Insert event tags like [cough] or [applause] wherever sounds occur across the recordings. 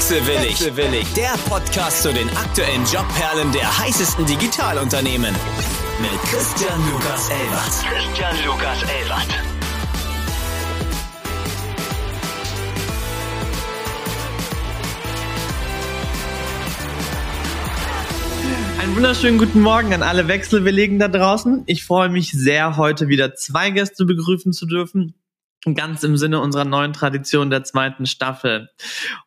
Wechselwillig. Wechselwillig. Der Podcast zu den aktuellen Jobperlen der heißesten Digitalunternehmen. Mit Christian Lukas Elbert. Christian Lukas Elbert. Einen wunderschönen guten Morgen an alle Wechselwilligen da draußen. Ich freue mich sehr, heute wieder zwei Gäste begrüßen zu dürfen. Ganz im Sinne unserer neuen Tradition der zweiten Staffel.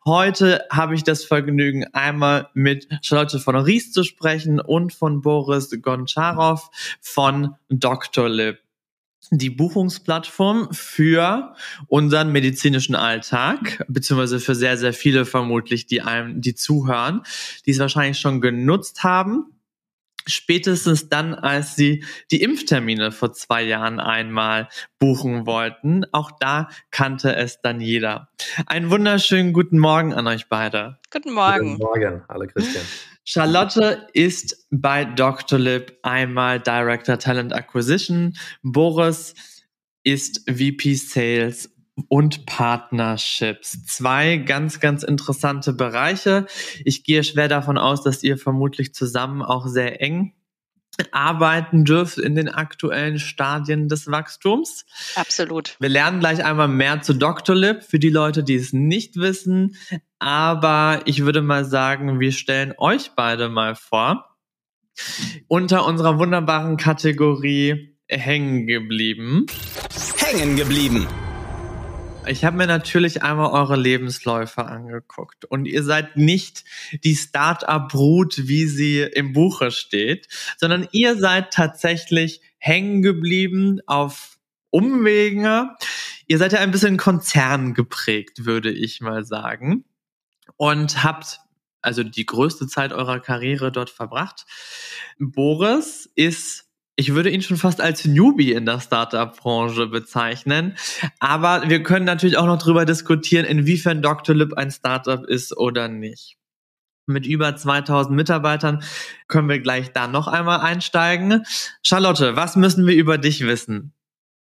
Heute habe ich das Vergnügen, einmal mit Charlotte von Ries zu sprechen und von Boris Goncharov von Dr. Lib die Buchungsplattform für unseren medizinischen Alltag, beziehungsweise für sehr, sehr viele vermutlich, die einem, die zuhören, die es wahrscheinlich schon genutzt haben. Spätestens dann, als sie die Impftermine vor zwei Jahren einmal buchen wollten. Auch da kannte es dann jeder. Einen wunderschönen guten Morgen an euch beide. Guten Morgen. Guten Morgen, hallo Christian. Charlotte ist bei Dr. Lib einmal Director Talent Acquisition. Boris ist VP Sales und Partnerships. Zwei ganz, ganz interessante Bereiche. Ich gehe schwer davon aus, dass ihr vermutlich zusammen auch sehr eng arbeiten dürft in den aktuellen Stadien des Wachstums. Absolut. Wir lernen gleich einmal mehr zu Dr. Lib für die Leute, die es nicht wissen. Aber ich würde mal sagen, wir stellen euch beide mal vor. Unter unserer wunderbaren Kategorie hängen geblieben. Hängen geblieben. Ich habe mir natürlich einmal eure Lebensläufe angeguckt und ihr seid nicht die Start-up-Brut, wie sie im Buche steht, sondern ihr seid tatsächlich hängen geblieben auf Umwegen. Ihr seid ja ein bisschen Konzern geprägt, würde ich mal sagen. Und habt also die größte Zeit eurer Karriere dort verbracht. Boris ist ich würde ihn schon fast als Newbie in der Startup-Branche bezeichnen. Aber wir können natürlich auch noch darüber diskutieren, inwiefern Dr. Lib ein Startup ist oder nicht. Mit über 2000 Mitarbeitern können wir gleich da noch einmal einsteigen. Charlotte, was müssen wir über dich wissen?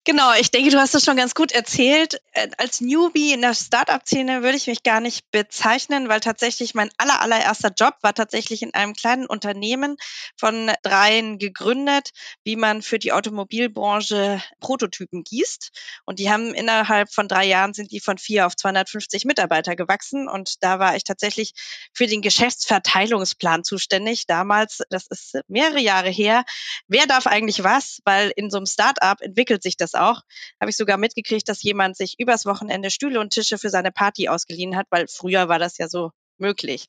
Genau, ich denke, du hast das schon ganz gut erzählt. Äh, als Newbie in der Startup-Szene würde ich mich gar nicht bezeichnen, weil tatsächlich mein aller, allererster Job war tatsächlich in einem kleinen Unternehmen von dreien gegründet, wie man für die Automobilbranche Prototypen gießt. Und die haben innerhalb von drei Jahren sind die von vier auf 250 Mitarbeiter gewachsen. Und da war ich tatsächlich für den Geschäftsverteilungsplan zuständig. Damals, das ist mehrere Jahre her. Wer darf eigentlich was? Weil in so einem Startup entwickelt sich das das auch. Habe ich sogar mitgekriegt, dass jemand sich übers Wochenende Stühle und Tische für seine Party ausgeliehen hat, weil früher war das ja so möglich.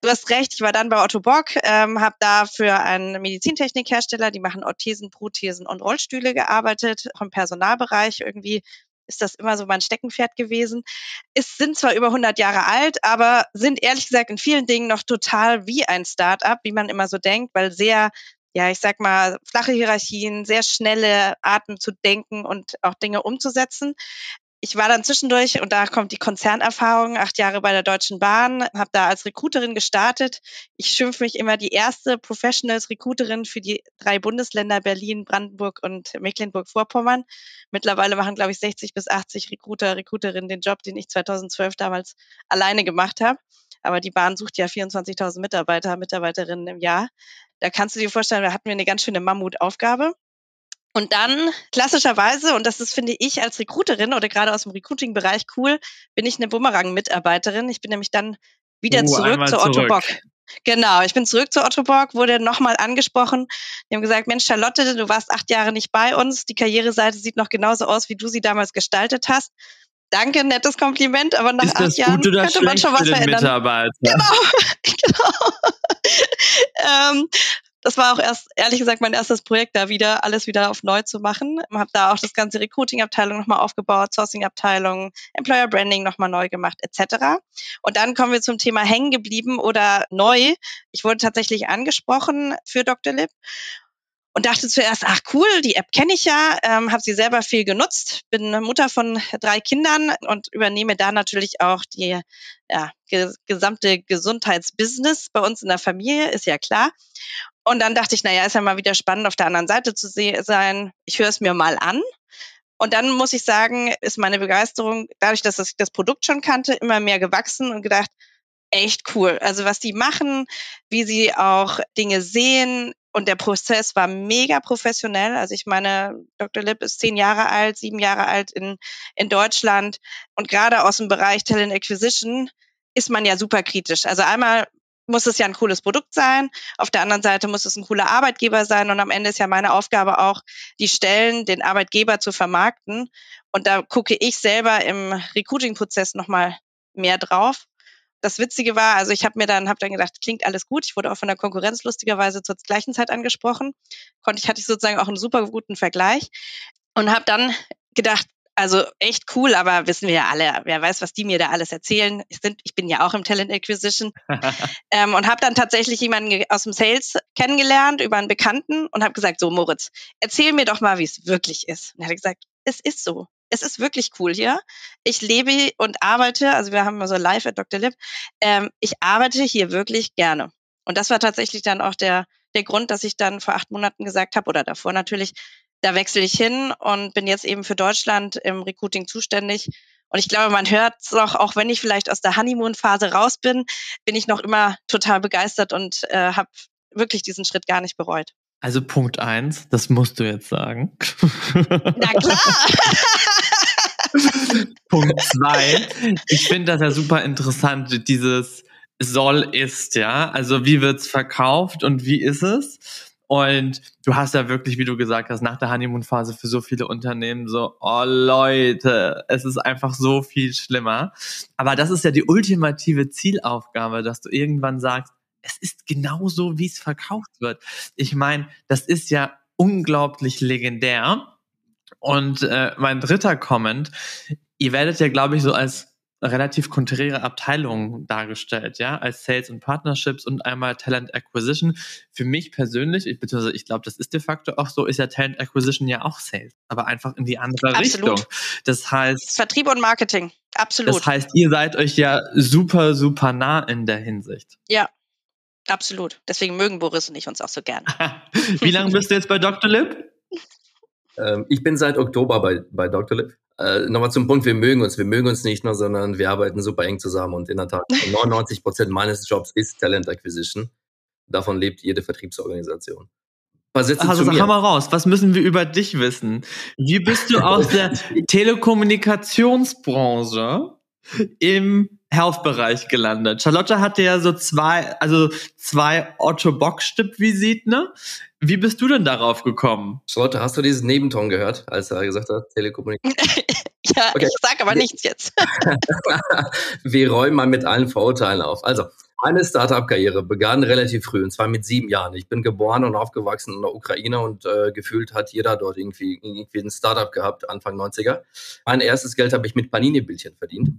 Du hast recht, ich war dann bei Otto Bock, ähm, habe da für einen Medizintechnikhersteller, die machen Orthesen, Prothesen und Rollstühle gearbeitet, auch im Personalbereich irgendwie ist das immer so mein Steckenpferd gewesen. Es sind zwar über 100 Jahre alt, aber sind ehrlich gesagt in vielen Dingen noch total wie ein Start-up, wie man immer so denkt, weil sehr ja, ich sag mal, flache Hierarchien, sehr schnelle Arten zu denken und auch Dinge umzusetzen. Ich war dann zwischendurch, und da kommt die Konzernerfahrung, acht Jahre bei der Deutschen Bahn, habe da als Recruiterin gestartet. Ich schimpfe mich immer die erste Professionals-Recruiterin für die drei Bundesländer Berlin, Brandenburg und Mecklenburg-Vorpommern. Mittlerweile machen, glaube ich, 60 bis 80 Recruiter, Recruiterinnen den Job, den ich 2012 damals alleine gemacht habe. Aber die Bahn sucht ja 24.000 Mitarbeiter, Mitarbeiterinnen im Jahr. Da kannst du dir vorstellen, da hatten wir eine ganz schöne Mammutaufgabe. Und dann klassischerweise, und das ist, finde ich, als Recruiterin oder gerade aus dem Recruiting-Bereich cool, bin ich eine Bumerang-Mitarbeiterin. Ich bin nämlich dann wieder uh, zurück zu Otto zurück. Bock. Genau, ich bin zurück zu Otto Borg, wurde nochmal angesprochen. Die haben gesagt, Mensch, Charlotte, du warst acht Jahre nicht bei uns. Die Karriereseite sieht noch genauso aus, wie du sie damals gestaltet hast. Danke, nettes Kompliment, aber nach ist acht Jahren könnte man schon was verändern. Mitarbeiter? Genau, [laughs] genau. [laughs] ähm, das war auch erst, ehrlich gesagt, mein erstes Projekt, da wieder alles wieder auf neu zu machen. Habe da auch das ganze Recruiting-Abteilung nochmal aufgebaut, Sourcing-Abteilung, Employer Branding nochmal neu gemacht, etc. Und dann kommen wir zum Thema hängen geblieben oder neu. Ich wurde tatsächlich angesprochen für Dr. Lib und dachte zuerst, ach cool, die App kenne ich ja, ähm, habe sie selber viel genutzt, bin Mutter von drei Kindern und übernehme da natürlich auch die ja, gesamte Gesundheitsbusiness bei uns in der Familie, ist ja klar. Und dann dachte ich, naja, ist ja mal wieder spannend, auf der anderen Seite zu sein. Ich höre es mir mal an. Und dann muss ich sagen, ist meine Begeisterung, dadurch, dass ich das Produkt schon kannte, immer mehr gewachsen und gedacht, echt cool. Also was die machen, wie sie auch Dinge sehen, und der Prozess war mega professionell. Also ich meine, Dr. Lipp ist zehn Jahre alt, sieben Jahre alt in, in Deutschland. Und gerade aus dem Bereich Talent Acquisition ist man ja super kritisch. Also einmal muss es ja ein cooles Produkt sein. Auf der anderen Seite muss es ein cooler Arbeitgeber sein. Und am Ende ist ja meine Aufgabe auch, die Stellen, den Arbeitgeber zu vermarkten. Und da gucke ich selber im Recruiting-Prozess nochmal mehr drauf das Witzige war, also ich habe mir dann, habe dann gedacht, klingt alles gut. Ich wurde auch von der Konkurrenz lustigerweise zur gleichen Zeit angesprochen. Konnte ich, hatte ich sozusagen auch einen super guten Vergleich und habe dann gedacht, also echt cool, aber wissen wir ja alle, wer weiß, was die mir da alles erzählen. Ich, sind, ich bin ja auch im Talent Acquisition [laughs] ähm, und habe dann tatsächlich jemanden aus dem Sales kennengelernt über einen Bekannten und habe gesagt, so Moritz, erzähl mir doch mal, wie es wirklich ist. Und er hat gesagt, es ist so es ist wirklich cool hier. Ich lebe und arbeite, also wir haben so live at Dr. Lip, ähm, ich arbeite hier wirklich gerne. Und das war tatsächlich dann auch der, der Grund, dass ich dann vor acht Monaten gesagt habe, oder davor natürlich, da wechsle ich hin und bin jetzt eben für Deutschland im Recruiting zuständig. Und ich glaube, man hört es auch, auch wenn ich vielleicht aus der Honeymoon-Phase raus bin, bin ich noch immer total begeistert und äh, habe wirklich diesen Schritt gar nicht bereut. Also Punkt eins, das musst du jetzt sagen. Na klar. [laughs] [laughs] [laughs] Punkt zwei, ich finde das ja super interessant, dieses soll ist, ja. Also wie wird's verkauft und wie ist es? Und du hast ja wirklich, wie du gesagt hast, nach der Honeymoon-Phase für so viele Unternehmen so, oh Leute, es ist einfach so viel schlimmer. Aber das ist ja die ultimative Zielaufgabe, dass du irgendwann sagst, es ist genauso, wie es verkauft wird. Ich meine, das ist ja unglaublich legendär. Und äh, mein dritter Comment, ihr werdet ja, glaube ich, so als relativ konträre Abteilung dargestellt, ja, als Sales und Partnerships und einmal Talent Acquisition. Für mich persönlich, ich, beziehungsweise ich glaube, das ist de facto auch so, ist ja Talent Acquisition ja auch Sales, aber einfach in die andere Absolut. Richtung. Das heißt. Vertrieb und Marketing. Absolut. Das heißt, ihr seid euch ja super, super nah in der Hinsicht. Ja, Absolut. Deswegen mögen Boris und ich uns auch so gern. [laughs] Wie lange bist du jetzt bei Dr. Lip? Ähm, ich bin seit Oktober bei, bei Dr. Lip. Äh, Nochmal zum Punkt, wir mögen uns. Wir mögen uns nicht nur, sondern wir arbeiten super eng zusammen. Und in der Tat, [laughs] 99 Prozent meines Jobs ist Talent Acquisition. Davon lebt jede Vertriebsorganisation. Also sag mal raus, was müssen wir über dich wissen? Wie bist du [laughs] aus der Telekommunikationsbranche im Health-Bereich gelandet. Charlotte hatte ja so zwei, also zwei Otto Bock-Stipp-Visiten. Ne? Wie bist du denn darauf gekommen? Charlotte, hast du diesen Nebenton gehört, als er gesagt hat, Telekommunikation? [laughs] ja, okay. ich sag aber nichts jetzt. [laughs] Wir räumen mal mit allen Vorurteilen auf. Also, meine Startup-Karriere begann relativ früh, und zwar mit sieben Jahren. Ich bin geboren und aufgewachsen in der Ukraine und äh, gefühlt hat jeder dort irgendwie, irgendwie ein Startup gehabt, Anfang 90er. Mein erstes Geld habe ich mit Panini-Bildchen verdient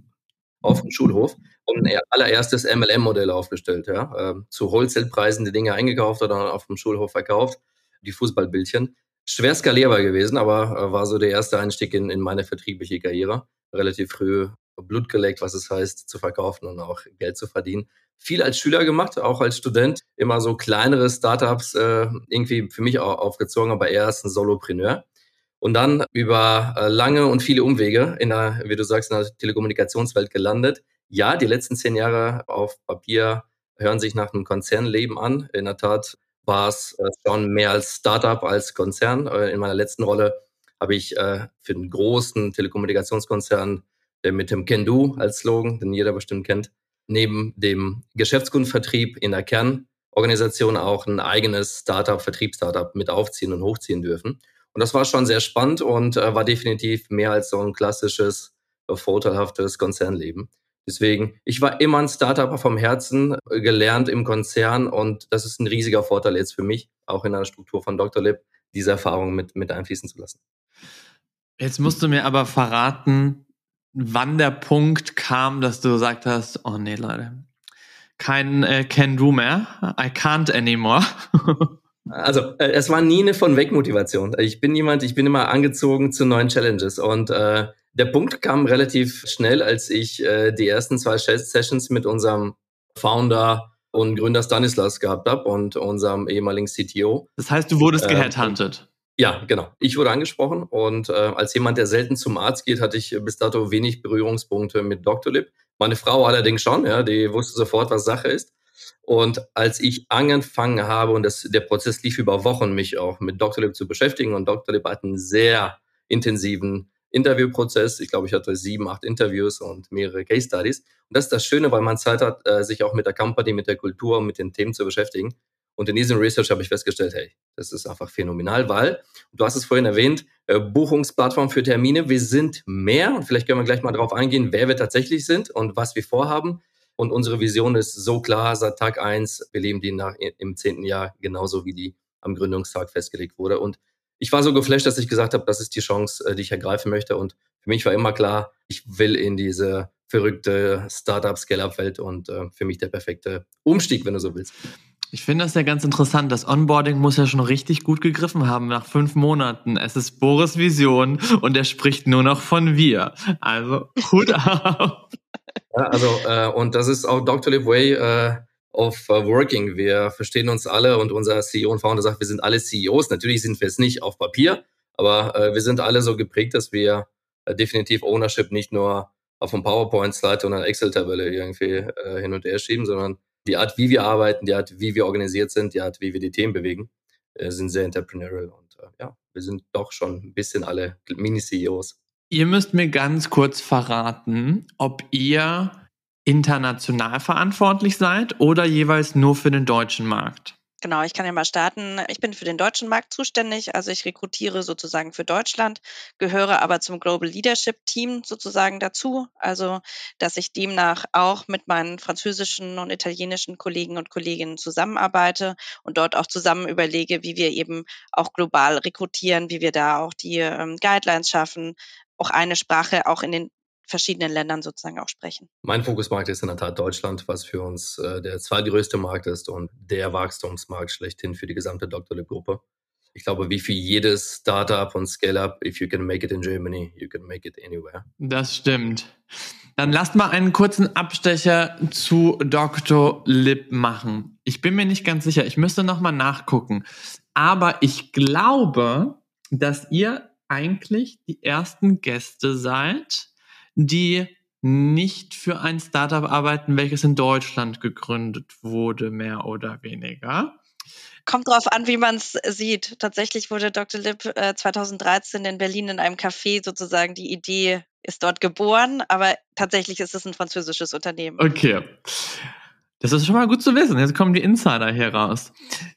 auf dem Schulhof und ein allererstes MLM-Modell aufgestellt. Ja. Ähm, zu Wholesale-Preisen die Dinge eingekauft oder auf dem Schulhof verkauft, die Fußballbildchen. Schwer skalierbar gewesen, aber äh, war so der erste Einstieg in, in meine vertriebliche Karriere. Relativ früh Blut geleckt, was es heißt, zu verkaufen und auch Geld zu verdienen. Viel als Schüler gemacht, auch als Student. Immer so kleinere Startups äh, irgendwie für mich auch aufgezogen, aber eher als ein Solopreneur und dann über äh, lange und viele Umwege in der, wie du sagst, in der Telekommunikationswelt gelandet. Ja, die letzten zehn Jahre auf Papier hören sich nach einem Konzernleben an. In der Tat war es äh, schon mehr als Startup als Konzern. Äh, in meiner letzten Rolle habe ich für einen großen Telekommunikationskonzern, der mit dem Can Do als Slogan, den jeder bestimmt kennt, neben dem Geschäftskundenvertrieb in der Kernorganisation auch ein eigenes Startup, Vertriebsstartup mit aufziehen und hochziehen dürfen. Und das war schon sehr spannend und äh, war definitiv mehr als so ein klassisches, äh, vorteilhaftes Konzernleben. Deswegen, ich war immer ein Startup vom Herzen, äh, gelernt im Konzern und das ist ein riesiger Vorteil jetzt für mich, auch in der Struktur von Dr. Lib, diese Erfahrung mit, mit einfließen zu lassen. Jetzt musst du mir aber verraten, wann der Punkt kam, dass du gesagt hast, oh nee, Leute, kein äh, Can-Do mehr, I can't anymore. [laughs] Also, äh, es war nie eine von weg Motivation. Ich bin jemand, ich bin immer angezogen zu neuen Challenges und äh, der Punkt kam relativ schnell, als ich äh, die ersten zwei Sessions mit unserem Founder und Gründer Stanislas gehabt habe und unserem ehemaligen CTO. Das heißt, du wurdest äh, geheadhuntet. Ja, genau. Ich wurde angesprochen und äh, als jemand, der selten zum Arzt geht, hatte ich bis dato wenig Berührungspunkte mit Doctolib. Meine Frau allerdings schon, ja, die wusste sofort, was Sache ist. Und als ich angefangen habe, und das, der Prozess lief über Wochen, mich auch mit Dr. Lib zu beschäftigen, und Dr. Lib hat einen sehr intensiven Interviewprozess. Ich glaube, ich hatte sieben, acht Interviews und mehrere Case Studies. Und das ist das Schöne, weil man Zeit hat, äh, sich auch mit der Company, mit der Kultur mit den Themen zu beschäftigen. Und in diesem Research habe ich festgestellt, hey, das ist einfach phänomenal, weil, du hast es vorhin erwähnt, äh, Buchungsplattform für Termine, wir sind mehr und vielleicht können wir gleich mal darauf eingehen, wer wir tatsächlich sind und was wir vorhaben. Und unsere Vision ist so klar seit Tag eins, wir leben die nach, im zehnten Jahr genauso wie die am Gründungstag festgelegt wurde. Und ich war so geflasht, dass ich gesagt habe, das ist die Chance, äh, die ich ergreifen möchte. Und für mich war immer klar, ich will in diese verrückte Startup-Scale-Up-Welt und äh, für mich der perfekte Umstieg, wenn du so willst. Ich finde das ja ganz interessant. Das Onboarding muss ja schon richtig gut gegriffen haben nach fünf Monaten. Es ist Boris Vision und er spricht nur noch von wir. Also Hut [laughs] ab. Ja, also äh, und das ist auch Dr. Live Way äh, of uh, Working. Wir verstehen uns alle und unser CEO und Founder sagt, wir sind alle CEOs. Natürlich sind wir es nicht auf Papier, aber äh, wir sind alle so geprägt, dass wir äh, definitiv Ownership nicht nur auf einem PowerPoint-Slide oder einer Excel-Tabelle irgendwie äh, hin und her schieben, sondern die Art, wie wir arbeiten, die Art, wie wir organisiert sind, die Art, wie wir die Themen bewegen, äh, sind sehr entrepreneurial. Und äh, ja, wir sind doch schon ein bisschen alle Mini-CEOs. Ihr müsst mir ganz kurz verraten, ob ihr international verantwortlich seid oder jeweils nur für den deutschen Markt. Genau, ich kann ja mal starten. Ich bin für den deutschen Markt zuständig, also ich rekrutiere sozusagen für Deutschland, gehöre aber zum Global Leadership Team sozusagen dazu, also dass ich demnach auch mit meinen französischen und italienischen Kollegen und Kolleginnen zusammenarbeite und dort auch zusammen überlege, wie wir eben auch global rekrutieren, wie wir da auch die ähm, Guidelines schaffen, auch eine Sprache auch in den verschiedenen Ländern sozusagen auch sprechen. Mein Fokusmarkt ist in der Tat Deutschland, was für uns äh, der zweitgrößte Markt ist und der Wachstumsmarkt schlechthin für die gesamte Dr. Lib-Gruppe. Ich glaube, wie für jedes Startup und Scale-up, if you can make it in Germany, you can make it anywhere. Das stimmt. Dann lasst mal einen kurzen Abstecher zu Dr. Lib machen. Ich bin mir nicht ganz sicher, ich müsste nochmal nachgucken. Aber ich glaube, dass ihr eigentlich die ersten Gäste seid, die nicht für ein Startup arbeiten, welches in Deutschland gegründet wurde, mehr oder weniger. Kommt drauf an, wie man es sieht. Tatsächlich wurde Dr. Lipp äh, 2013 in Berlin in einem Café sozusagen die Idee ist dort geboren, aber tatsächlich ist es ein französisches Unternehmen. Okay. Das ist schon mal gut zu wissen. Jetzt kommen die Insider hier raus.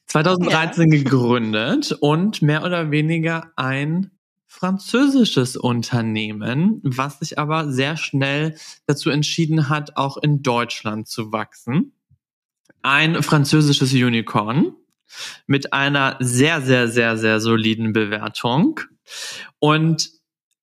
2013 ja. gegründet und mehr oder weniger ein französisches Unternehmen, was sich aber sehr schnell dazu entschieden hat, auch in Deutschland zu wachsen. Ein französisches Unicorn mit einer sehr, sehr, sehr, sehr soliden Bewertung. Und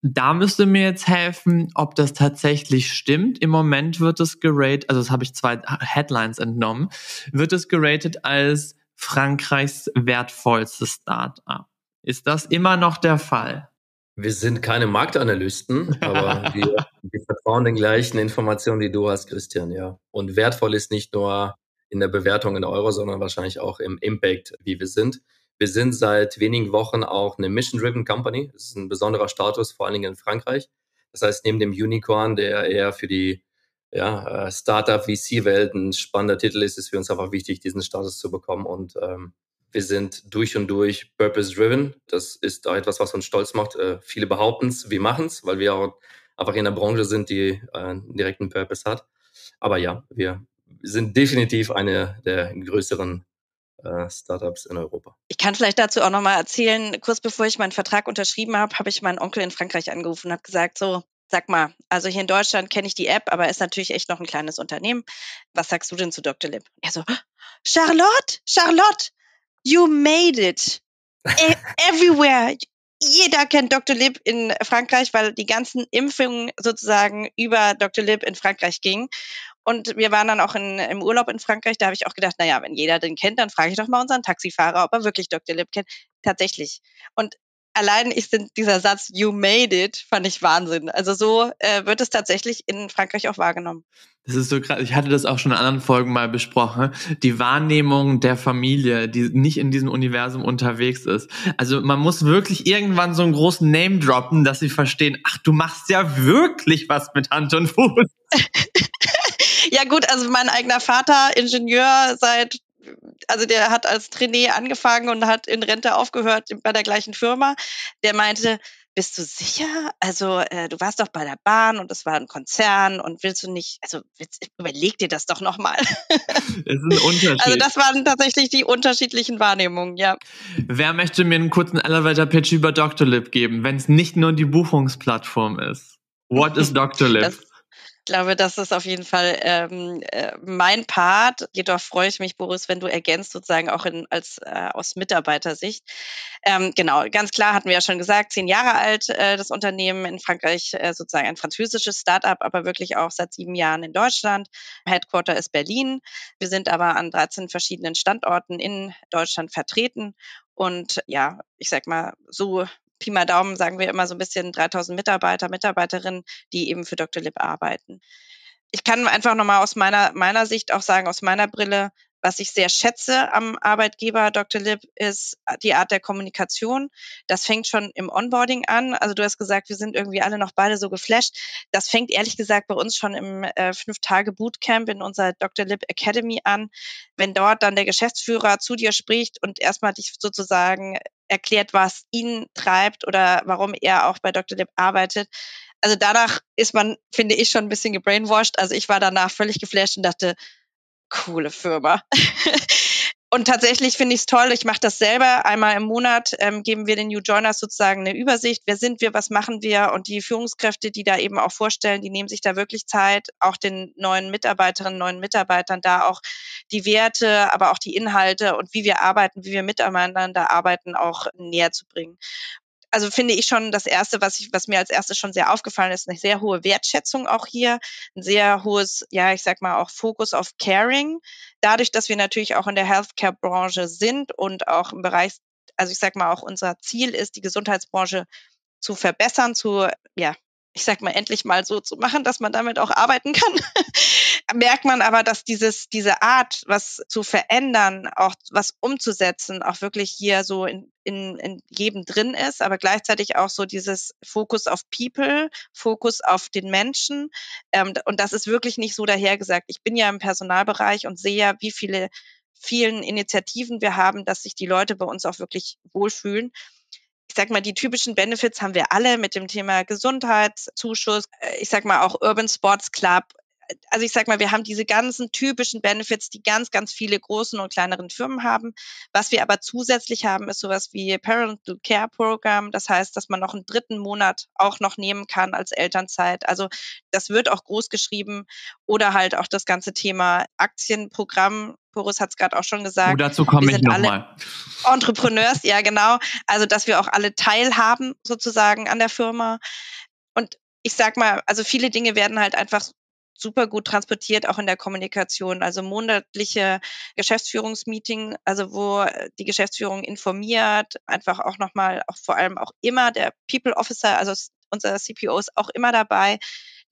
da müsste mir jetzt helfen, ob das tatsächlich stimmt. Im Moment wird es geratet, also das habe ich zwei Headlines entnommen, wird es geratet als Frankreichs wertvollstes Startup. Ist das immer noch der Fall? Wir sind keine Marktanalysten, aber [laughs] wir, wir, vertrauen den gleichen Informationen, die du hast, Christian, ja. Und wertvoll ist nicht nur in der Bewertung in Euro, sondern wahrscheinlich auch im Impact, wie wir sind. Wir sind seit wenigen Wochen auch eine Mission-Driven Company. Das ist ein besonderer Status, vor allen Dingen in Frankreich. Das heißt, neben dem Unicorn, der eher für die ja, äh, Startup-VC-Welt ein spannender Titel ist, ist für uns einfach wichtig, diesen Status zu bekommen. Und ähm, wir sind durch und durch purpose-driven. Das ist auch etwas, was uns stolz macht. Äh, viele behaupten es, wir machen es, weil wir auch einfach in der Branche sind, die äh, einen direkten Purpose hat. Aber ja, wir sind definitiv eine der größeren äh, Startups in Europa. Ich kann vielleicht dazu auch nochmal erzählen, kurz bevor ich meinen Vertrag unterschrieben habe, habe ich meinen Onkel in Frankreich angerufen und habe gesagt, so, Sag mal, also hier in Deutschland kenne ich die App, aber ist natürlich echt noch ein kleines Unternehmen. Was sagst du denn zu Dr. Lib? Er so, Charlotte, Charlotte, You made it. E [laughs] everywhere. Jeder kennt Dr. Lib in Frankreich, weil die ganzen Impfungen sozusagen über Dr. Lib in Frankreich gingen. Und wir waren dann auch in, im Urlaub in Frankreich. Da habe ich auch gedacht, naja, wenn jeder den kennt, dann frage ich doch mal unseren Taxifahrer, ob er wirklich Dr. Lib kennt. Tatsächlich. Und allein ich sind dieser Satz You made it fand ich Wahnsinn. Also so äh, wird es tatsächlich in Frankreich auch wahrgenommen. Das ist so krass. Ich hatte das auch schon in anderen Folgen mal besprochen. Die Wahrnehmung der Familie, die nicht in diesem Universum unterwegs ist. Also man muss wirklich irgendwann so einen großen Name droppen, dass sie verstehen, ach, du machst ja wirklich was mit Hand und Fuß. [laughs] ja gut, also mein eigener Vater, Ingenieur seit also der hat als Trainee angefangen und hat in Rente aufgehört bei der gleichen Firma. Der meinte, bist du sicher? Also, äh, du warst doch bei der Bahn und das war ein Konzern und willst du nicht, also willst, überleg dir das doch nochmal. [laughs] Es ist ein Unterschied. Also, das waren tatsächlich die unterschiedlichen Wahrnehmungen, ja. Wer möchte mir einen kurzen Elevator-Pitch über Doctolib geben, wenn es nicht nur die Buchungsplattform ist? What is [laughs] Doctolib? Das, ich glaube, das ist auf jeden Fall ähm, äh, mein Part. Jedoch freue ich mich, Boris, wenn du ergänzt, sozusagen auch in, als äh, aus Mitarbeitersicht. Ähm, genau, ganz klar hatten wir ja schon gesagt, zehn Jahre alt äh, das Unternehmen in Frankreich, äh, sozusagen ein französisches Startup, aber wirklich auch seit sieben Jahren in Deutschland. Headquarter ist Berlin. Wir sind aber an 13 verschiedenen Standorten in Deutschland vertreten und ja, ich sag mal, so Pi mal Daumen sagen wir immer so ein bisschen 3000 Mitarbeiter, Mitarbeiterinnen, die eben für Dr. Lib arbeiten. Ich kann einfach nochmal aus meiner, meiner Sicht auch sagen, aus meiner Brille, was ich sehr schätze am Arbeitgeber Dr. Lib ist die Art der Kommunikation. Das fängt schon im Onboarding an. Also du hast gesagt, wir sind irgendwie alle noch beide so geflasht. Das fängt ehrlich gesagt bei uns schon im äh, Fünf-Tage-Bootcamp in unserer Dr. Lib Academy an. Wenn dort dann der Geschäftsführer zu dir spricht und erstmal dich sozusagen erklärt, was ihn treibt oder warum er auch bei Dr. Lib arbeitet. Also danach ist man, finde ich, schon ein bisschen gebrainwashed. Also ich war danach völlig geflasht und dachte, coole Firma. [laughs] Und tatsächlich finde ich es toll. Ich mache das selber. Einmal im Monat ähm, geben wir den New Joiners sozusagen eine Übersicht. Wer sind wir? Was machen wir? Und die Führungskräfte, die da eben auch vorstellen, die nehmen sich da wirklich Zeit, auch den neuen Mitarbeiterinnen, neuen Mitarbeitern da auch die Werte, aber auch die Inhalte und wie wir arbeiten, wie wir miteinander arbeiten, auch näher zu bringen also finde ich schon das erste, was ich, was mir als erstes schon sehr aufgefallen ist, eine sehr hohe Wertschätzung auch hier, ein sehr hohes, ja, ich sag mal auch Fokus auf Caring. Dadurch, dass wir natürlich auch in der Healthcare-Branche sind und auch im Bereich, also ich sag mal auch unser Ziel ist, die Gesundheitsbranche zu verbessern, zu, ja, ich sag mal, endlich mal so zu machen, dass man damit auch arbeiten kann, [laughs] merkt man aber, dass dieses, diese Art, was zu verändern, auch was umzusetzen, auch wirklich hier so in, in, in jedem drin ist, aber gleichzeitig auch so dieses Fokus auf People, Fokus auf den Menschen. Ähm, und das ist wirklich nicht so dahergesagt. Ich bin ja im Personalbereich und sehe ja, wie viele vielen Initiativen wir haben, dass sich die Leute bei uns auch wirklich wohlfühlen sag mal, die typischen Benefits haben wir alle mit dem Thema Gesundheitszuschuss, äh, ich sag mal auch Urban Sports Club. Also ich sag mal, wir haben diese ganzen typischen Benefits, die ganz, ganz viele großen und kleineren Firmen haben. Was wir aber zusätzlich haben, ist sowas wie Parental Care Program. Das heißt, dass man noch einen dritten Monat auch noch nehmen kann als Elternzeit. Also das wird auch groß geschrieben oder halt auch das ganze Thema Aktienprogramm Boris hat es gerade auch schon gesagt. Oh, dazu komme ich nochmal. Entrepreneurs, ja genau. Also, dass wir auch alle teilhaben sozusagen an der Firma. Und ich sag mal, also viele Dinge werden halt einfach super gut transportiert, auch in der Kommunikation. Also monatliche Geschäftsführungsmeeting, also wo die Geschäftsführung informiert, einfach auch nochmal, auch vor allem auch immer der People Officer, also unser CPO ist auch immer dabei,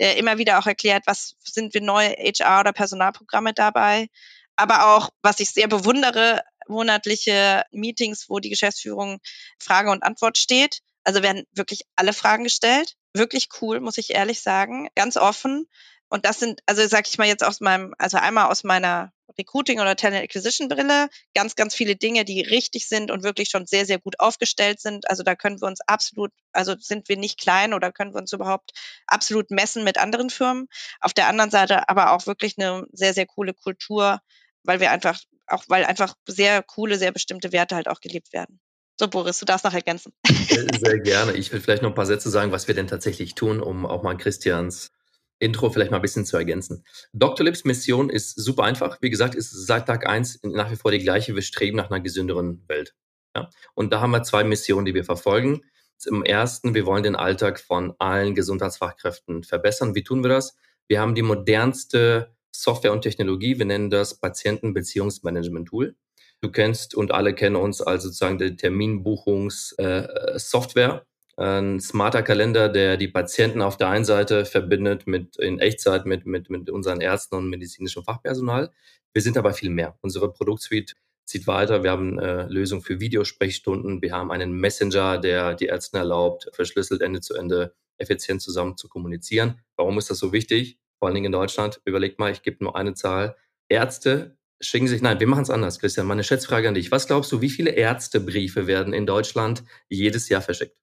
der immer wieder auch erklärt, was sind wir neue HR- oder Personalprogramme dabei aber auch, was ich sehr bewundere, monatliche Meetings, wo die Geschäftsführung Frage und Antwort steht. Also werden wirklich alle Fragen gestellt. Wirklich cool, muss ich ehrlich sagen. Ganz offen. Und das sind, also sag ich mal jetzt aus meinem, also einmal aus meiner Recruiting oder Talent Acquisition Brille, ganz, ganz viele Dinge, die richtig sind und wirklich schon sehr, sehr gut aufgestellt sind. Also da können wir uns absolut, also sind wir nicht klein oder können wir uns überhaupt absolut messen mit anderen Firmen. Auf der anderen Seite aber auch wirklich eine sehr, sehr coole Kultur, weil wir einfach, auch weil einfach sehr coole, sehr bestimmte Werte halt auch gelebt werden. So, Boris, du darfst noch ergänzen. Sehr gerne. Ich will vielleicht noch ein paar Sätze sagen, was wir denn tatsächlich tun, um auch mal Christians Intro vielleicht mal ein bisschen zu ergänzen. Dr. Lips Mission ist super einfach. Wie gesagt, ist seit Tag eins nach wie vor die gleiche. Wir streben nach einer gesünderen Welt. Ja? Und da haben wir zwei Missionen, die wir verfolgen. Zum ersten, wir wollen den Alltag von allen Gesundheitsfachkräften verbessern. Wie tun wir das? Wir haben die modernste Software und Technologie. Wir nennen das Patientenbeziehungsmanagement-Tool. Du kennst und alle kennen uns als sozusagen die Terminbuchungssoftware. Äh, ein smarter Kalender, der die Patienten auf der einen Seite verbindet mit in Echtzeit mit, mit, mit unseren Ärzten und medizinischem Fachpersonal. Wir sind aber viel mehr. Unsere Produktsuite zieht weiter. Wir haben eine Lösung für Videosprechstunden. Wir haben einen Messenger, der die Ärzten erlaubt, verschlüsselt Ende zu Ende effizient zusammen zu kommunizieren. Warum ist das so wichtig? vor allen Dingen in Deutschland. Überlegt mal, ich gebe nur eine Zahl. Ärzte schicken sich, nein, wir machen es anders, Christian. Meine Schätzfrage an dich. Was glaubst du, wie viele Ärztebriefe werden in Deutschland jedes Jahr verschickt?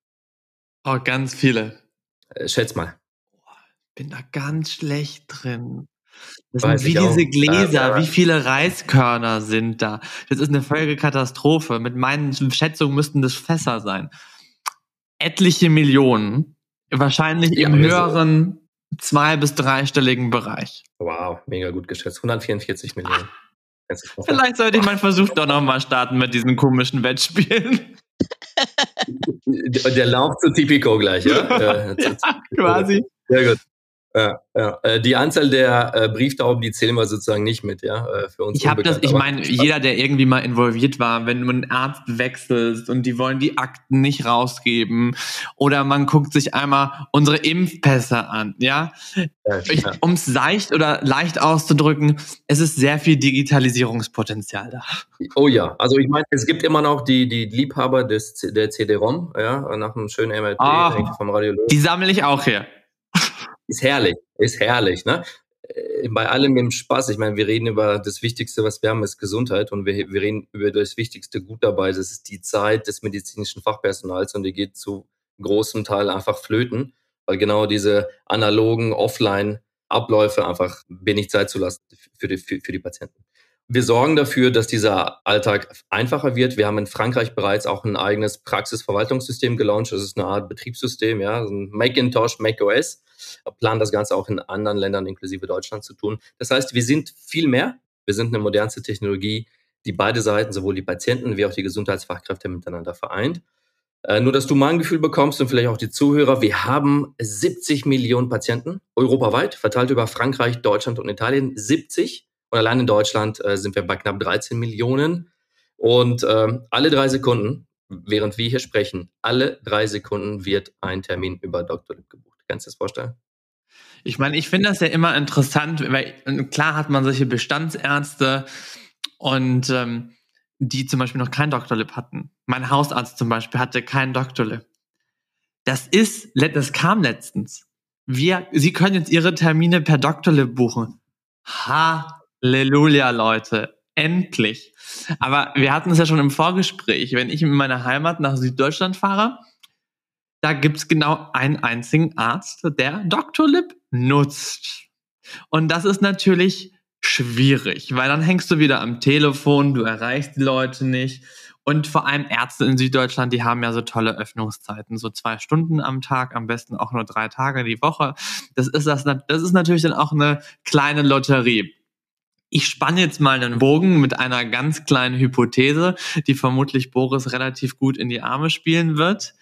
Oh, ganz viele. Äh, schätz mal. Bin da ganz schlecht drin. Das sind wie diese Gläser, ja, ja. wie viele Reiskörner sind da. Das ist eine völlige Katastrophe. Mit meinen Schätzungen müssten das Fässer sein. Etliche Millionen. Wahrscheinlich ja, im höheren zwei- bis dreistelligen Bereich. Wow, mega gut geschätzt. 144 Millionen. Vielleicht sollte ich meinen Versuch doch nochmal starten mit diesen komischen Wettspielen. [laughs] Der Lauf zu Tipico gleich, ja? [laughs] Quasi. Sehr gut. Ja, ja. Äh, die Anzahl der äh, Brieftauben, die zählen wir sozusagen nicht mit, ja, äh, für uns. Ich habe das, ich meine, jeder, der irgendwie mal involviert war, wenn du einen Arzt wechselst und die wollen die Akten nicht rausgeben oder man guckt sich einmal unsere Impfpässe an, ja. ja um es leicht oder leicht auszudrücken, es ist sehr viel Digitalisierungspotenzial da. Oh ja, also ich meine, es gibt immer noch die, die Liebhaber des, der CD-ROM, ja, nach einem schönen MLP oh, vom Radiologen. Die sammle ich auch hier ist herrlich, ist herrlich, ne? Äh, bei allem im Spaß. Ich meine, wir reden über das Wichtigste, was wir haben, ist Gesundheit und wir, wir reden über das Wichtigste gut dabei. Das ist die Zeit des medizinischen Fachpersonals und die geht zu großem Teil einfach flöten, weil genau diese analogen Offline-Abläufe einfach wenig Zeit zulassen für die, für, für die Patienten. Wir sorgen dafür, dass dieser Alltag einfacher wird. Wir haben in Frankreich bereits auch ein eigenes Praxisverwaltungssystem gelauncht. Das ist eine Art Betriebssystem, ja, ein Macintosh, macOS planen das Ganze auch in anderen Ländern inklusive Deutschland zu tun. Das heißt, wir sind viel mehr. Wir sind eine modernste Technologie, die beide Seiten, sowohl die Patienten wie auch die Gesundheitsfachkräfte miteinander vereint. Äh, nur, dass du mal ein Gefühl bekommst und vielleicht auch die Zuhörer, wir haben 70 Millionen Patienten europaweit, verteilt über Frankreich, Deutschland und Italien. 70. Und allein in Deutschland äh, sind wir bei knapp 13 Millionen. Und äh, alle drei Sekunden, während wir hier sprechen, alle drei Sekunden wird ein Termin über Dr. Lip gebucht. Kannst du dir das vorstellen? Ich meine, ich finde das ja immer interessant, weil klar hat man solche Bestandsärzte und ähm, die zum Beispiel noch kein Doktorlip hatten. Mein Hausarzt zum Beispiel hatte kein Doktorlip. Das ist, das kam letztens. Wir, Sie können jetzt Ihre Termine per Doktorlip buchen. Halleluja, Leute. Endlich. Aber wir hatten es ja schon im Vorgespräch. Wenn ich in meine Heimat nach Süddeutschland fahre, da gibt's genau einen einzigen Arzt, der Dr. Lip nutzt. Und das ist natürlich schwierig, weil dann hängst du wieder am Telefon, du erreichst die Leute nicht. Und vor allem Ärzte in Süddeutschland, die haben ja so tolle Öffnungszeiten, so zwei Stunden am Tag, am besten auch nur drei Tage die Woche. Das ist das, das ist natürlich dann auch eine kleine Lotterie. Ich spanne jetzt mal einen Bogen mit einer ganz kleinen Hypothese, die vermutlich Boris relativ gut in die Arme spielen wird.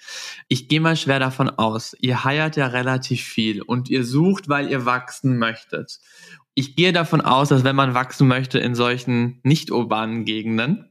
Ich gehe mal schwer davon aus, ihr heiert ja relativ viel und ihr sucht, weil ihr wachsen möchtet. Ich gehe davon aus, dass wenn man wachsen möchte in solchen nicht urbanen Gegenden,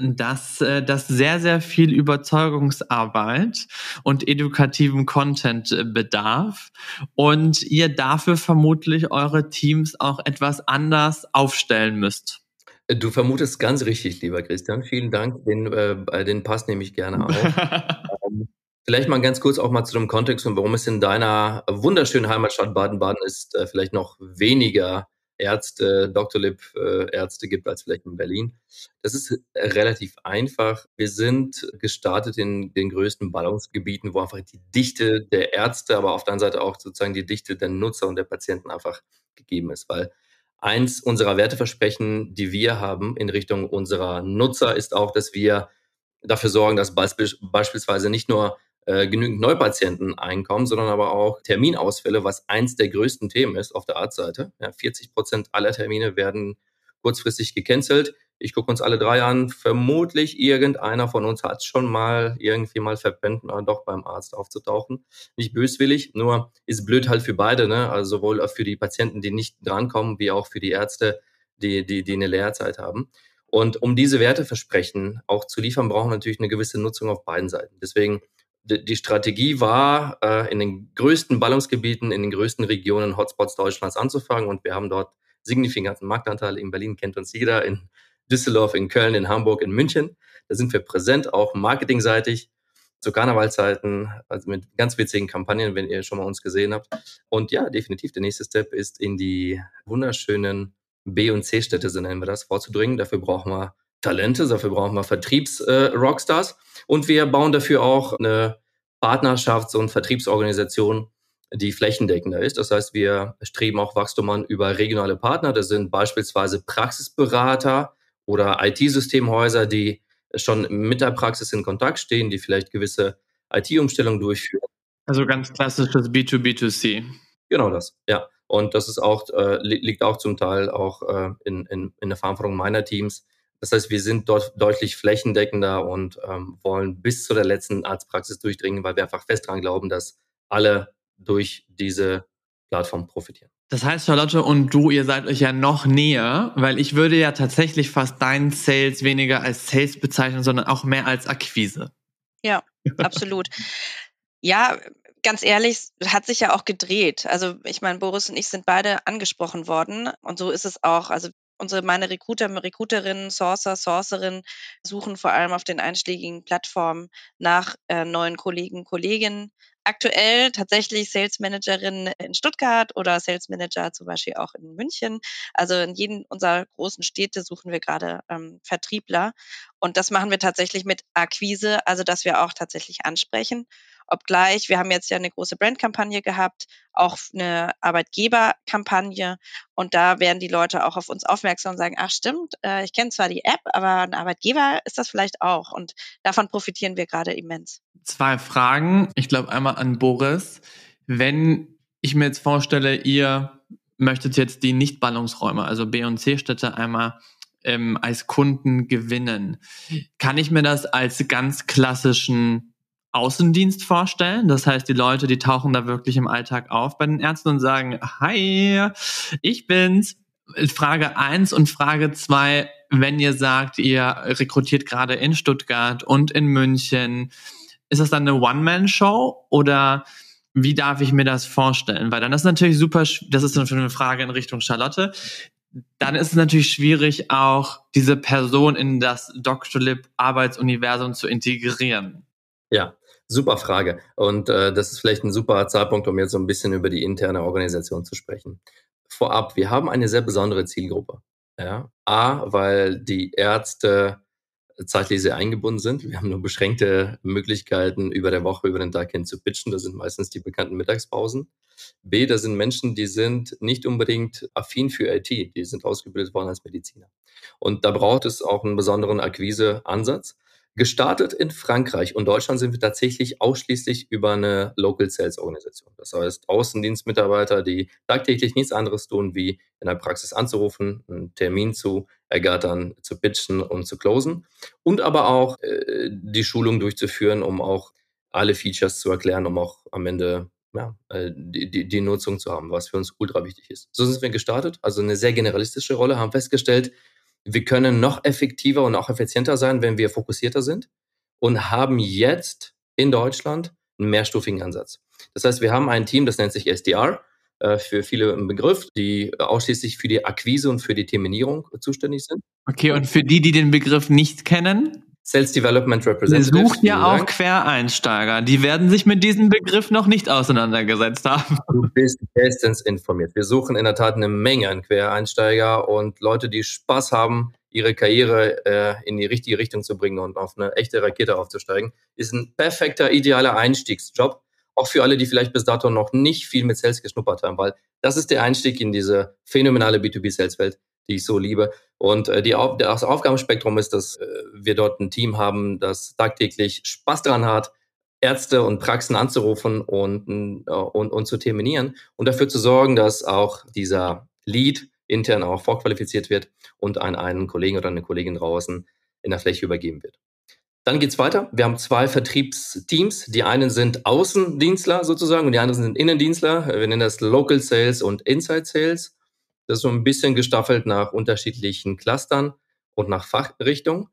dass äh, das sehr, sehr viel Überzeugungsarbeit und edukativen Content äh, bedarf und ihr dafür vermutlich eure Teams auch etwas anders aufstellen müsst. Du vermutest ganz richtig, lieber Christian. Vielen Dank. Den, äh, den Pass nehme ich gerne auf. [laughs] ähm, vielleicht mal ganz kurz auch mal zu dem Kontext und warum es in deiner wunderschönen Heimatstadt Baden-Baden ist, äh, vielleicht noch weniger Ärzte, Doktorlib-Ärzte gibt als vielleicht in Berlin. Das ist relativ einfach. Wir sind gestartet in den größten Ballungsgebieten, wo einfach die Dichte der Ärzte, aber auf der anderen Seite auch sozusagen die Dichte der Nutzer und der Patienten einfach gegeben ist, weil eins unserer Werteversprechen, die wir haben in Richtung unserer Nutzer, ist auch, dass wir dafür sorgen, dass beispielsweise nicht nur äh, genügend Neupatienten einkommen, sondern aber auch Terminausfälle, was eins der größten Themen ist auf der Arztseite. Ja, 40 Prozent aller Termine werden kurzfristig gecancelt. Ich gucke uns alle drei an. Vermutlich irgendeiner von uns hat schon mal irgendwie mal verpennt, doch beim Arzt aufzutauchen. Nicht böswillig, nur ist blöd halt für beide, ne? Also sowohl für die Patienten, die nicht drankommen, wie auch für die Ärzte, die, die, die eine Lehrzeit haben. Und um diese Werteversprechen auch zu liefern, brauchen wir natürlich eine gewisse Nutzung auf beiden Seiten. Deswegen die Strategie war, äh, in den größten Ballungsgebieten, in den größten Regionen, Hotspots Deutschlands anzufangen. Und wir haben dort signifikanten Marktanteil. In Berlin kennt uns jeder, in Düsseldorf, in Köln, in Hamburg, in München. Da sind wir präsent, auch marketingseitig. zu Karnevalzeiten, also mit ganz witzigen Kampagnen, wenn ihr schon mal uns gesehen habt. Und ja, definitiv, der nächste Step ist in die wunderschönen B- und C-Städte, so nennen wir das, vorzudringen. Dafür brauchen wir Talente, dafür brauchen wir Vertriebs-Rockstars. Und wir bauen dafür auch eine Partnerschafts- und Vertriebsorganisation, die flächendeckender ist. Das heißt, wir streben auch Wachstum an über regionale Partner. Das sind beispielsweise Praxisberater oder IT-Systemhäuser, die schon mit der Praxis in Kontakt stehen, die vielleicht gewisse IT-Umstellungen durchführen. Also ganz klassisches B2B2C. Genau das, ja. Und das ist auch, äh, liegt auch zum Teil auch äh, in, in, in der Verantwortung meiner Teams. Das heißt, wir sind dort deutlich flächendeckender und ähm, wollen bis zu der letzten Arztpraxis durchdringen, weil wir einfach fest daran glauben, dass alle durch diese Plattform profitieren. Das heißt, Charlotte und du, ihr seid euch ja noch näher, weil ich würde ja tatsächlich fast deinen Sales weniger als Sales bezeichnen, sondern auch mehr als Akquise. Ja, absolut. [laughs] Ja, ganz ehrlich, hat sich ja auch gedreht. Also ich meine, Boris und ich sind beide angesprochen worden und so ist es auch. Also unsere meine Recruiter, Recruiterinnen, Sourcer, Sourcerinnen suchen vor allem auf den einschlägigen Plattformen nach äh, neuen Kollegen, Kolleginnen, aktuell tatsächlich Sales Managerin in Stuttgart oder Sales Manager zum Beispiel auch in München. Also in jedem unserer großen Städte suchen wir gerade ähm, Vertriebler. Und das machen wir tatsächlich mit Akquise, also dass wir auch tatsächlich ansprechen. Obgleich, wir haben jetzt ja eine große Brandkampagne gehabt, auch eine Arbeitgeberkampagne. Und da werden die Leute auch auf uns aufmerksam und sagen, ach stimmt, äh, ich kenne zwar die App, aber ein Arbeitgeber ist das vielleicht auch. Und davon profitieren wir gerade immens. Zwei Fragen. Ich glaube einmal an Boris. Wenn ich mir jetzt vorstelle, ihr möchtet jetzt die Nicht-Ballungsräume, also B- und C-Städte einmal ähm, als Kunden gewinnen, kann ich mir das als ganz klassischen Außendienst vorstellen. Das heißt, die Leute, die tauchen da wirklich im Alltag auf bei den Ärzten und sagen, hi, ich bin's. Frage eins und Frage zwei, wenn ihr sagt, ihr rekrutiert gerade in Stuttgart und in München, ist das dann eine One-Man-Show oder wie darf ich mir das vorstellen? Weil dann ist natürlich super, das ist dann eine Frage in Richtung Charlotte. Dann ist es natürlich schwierig, auch diese Person in das Dr. Lib Arbeitsuniversum zu integrieren. Ja, Super Frage. Und äh, das ist vielleicht ein super Zeitpunkt, um jetzt so ein bisschen über die interne Organisation zu sprechen. Vorab, wir haben eine sehr besondere Zielgruppe. Ja? A, weil die Ärzte zeitlich sehr eingebunden sind. Wir haben nur beschränkte Möglichkeiten, über der Woche, über den Tag hin zu pitchen. Das sind meistens die bekannten Mittagspausen. B, da sind Menschen, die sind nicht unbedingt affin für IT. Die sind ausgebildet worden als Mediziner. Und da braucht es auch einen besonderen Akquiseansatz. Gestartet in Frankreich und Deutschland sind wir tatsächlich ausschließlich über eine Local Sales Organisation. Das heißt, Außendienstmitarbeiter, die tagtäglich nichts anderes tun, wie in der Praxis anzurufen, einen Termin zu ergattern, zu pitchen und zu closen. Und aber auch äh, die Schulung durchzuführen, um auch alle Features zu erklären, um auch am Ende ja, äh, die, die, die Nutzung zu haben, was für uns ultra wichtig ist. So sind wir gestartet, also eine sehr generalistische Rolle, haben festgestellt, wir können noch effektiver und auch effizienter sein, wenn wir fokussierter sind und haben jetzt in Deutschland einen mehrstufigen Ansatz. Das heißt, wir haben ein Team, das nennt sich SDR, äh, für viele ein Begriff, die ausschließlich für die Akquise und für die Terminierung zuständig sind. Okay, und für die, die den Begriff nicht kennen? Sales Development Representative. Ihr sucht ja auch Quereinsteiger. Die werden sich mit diesem Begriff noch nicht auseinandergesetzt haben. Du bist bestens informiert. Wir suchen in der Tat eine Menge an Quereinsteiger und Leute, die Spaß haben, ihre Karriere äh, in die richtige Richtung zu bringen und auf eine echte Rakete aufzusteigen. Ist ein perfekter, idealer Einstiegsjob. Auch für alle, die vielleicht bis dato noch nicht viel mit Sales geschnuppert haben, weil das ist der Einstieg in diese phänomenale B2B-Sales-Welt die ich so liebe. Und äh, die Auf das Aufgabenspektrum ist, dass äh, wir dort ein Team haben, das tagtäglich Spaß daran hat, Ärzte und Praxen anzurufen und, äh, und, und zu terminieren und dafür zu sorgen, dass auch dieser Lead intern auch vorqualifiziert wird und an einen Kollegen oder eine Kollegin draußen in der Fläche übergeben wird. Dann geht's weiter. Wir haben zwei Vertriebsteams. Die einen sind Außendienstler sozusagen und die anderen sind Innendienstler. Wir nennen das Local Sales und Inside Sales. Das ist so ein bisschen gestaffelt nach unterschiedlichen Clustern und nach Fachrichtung.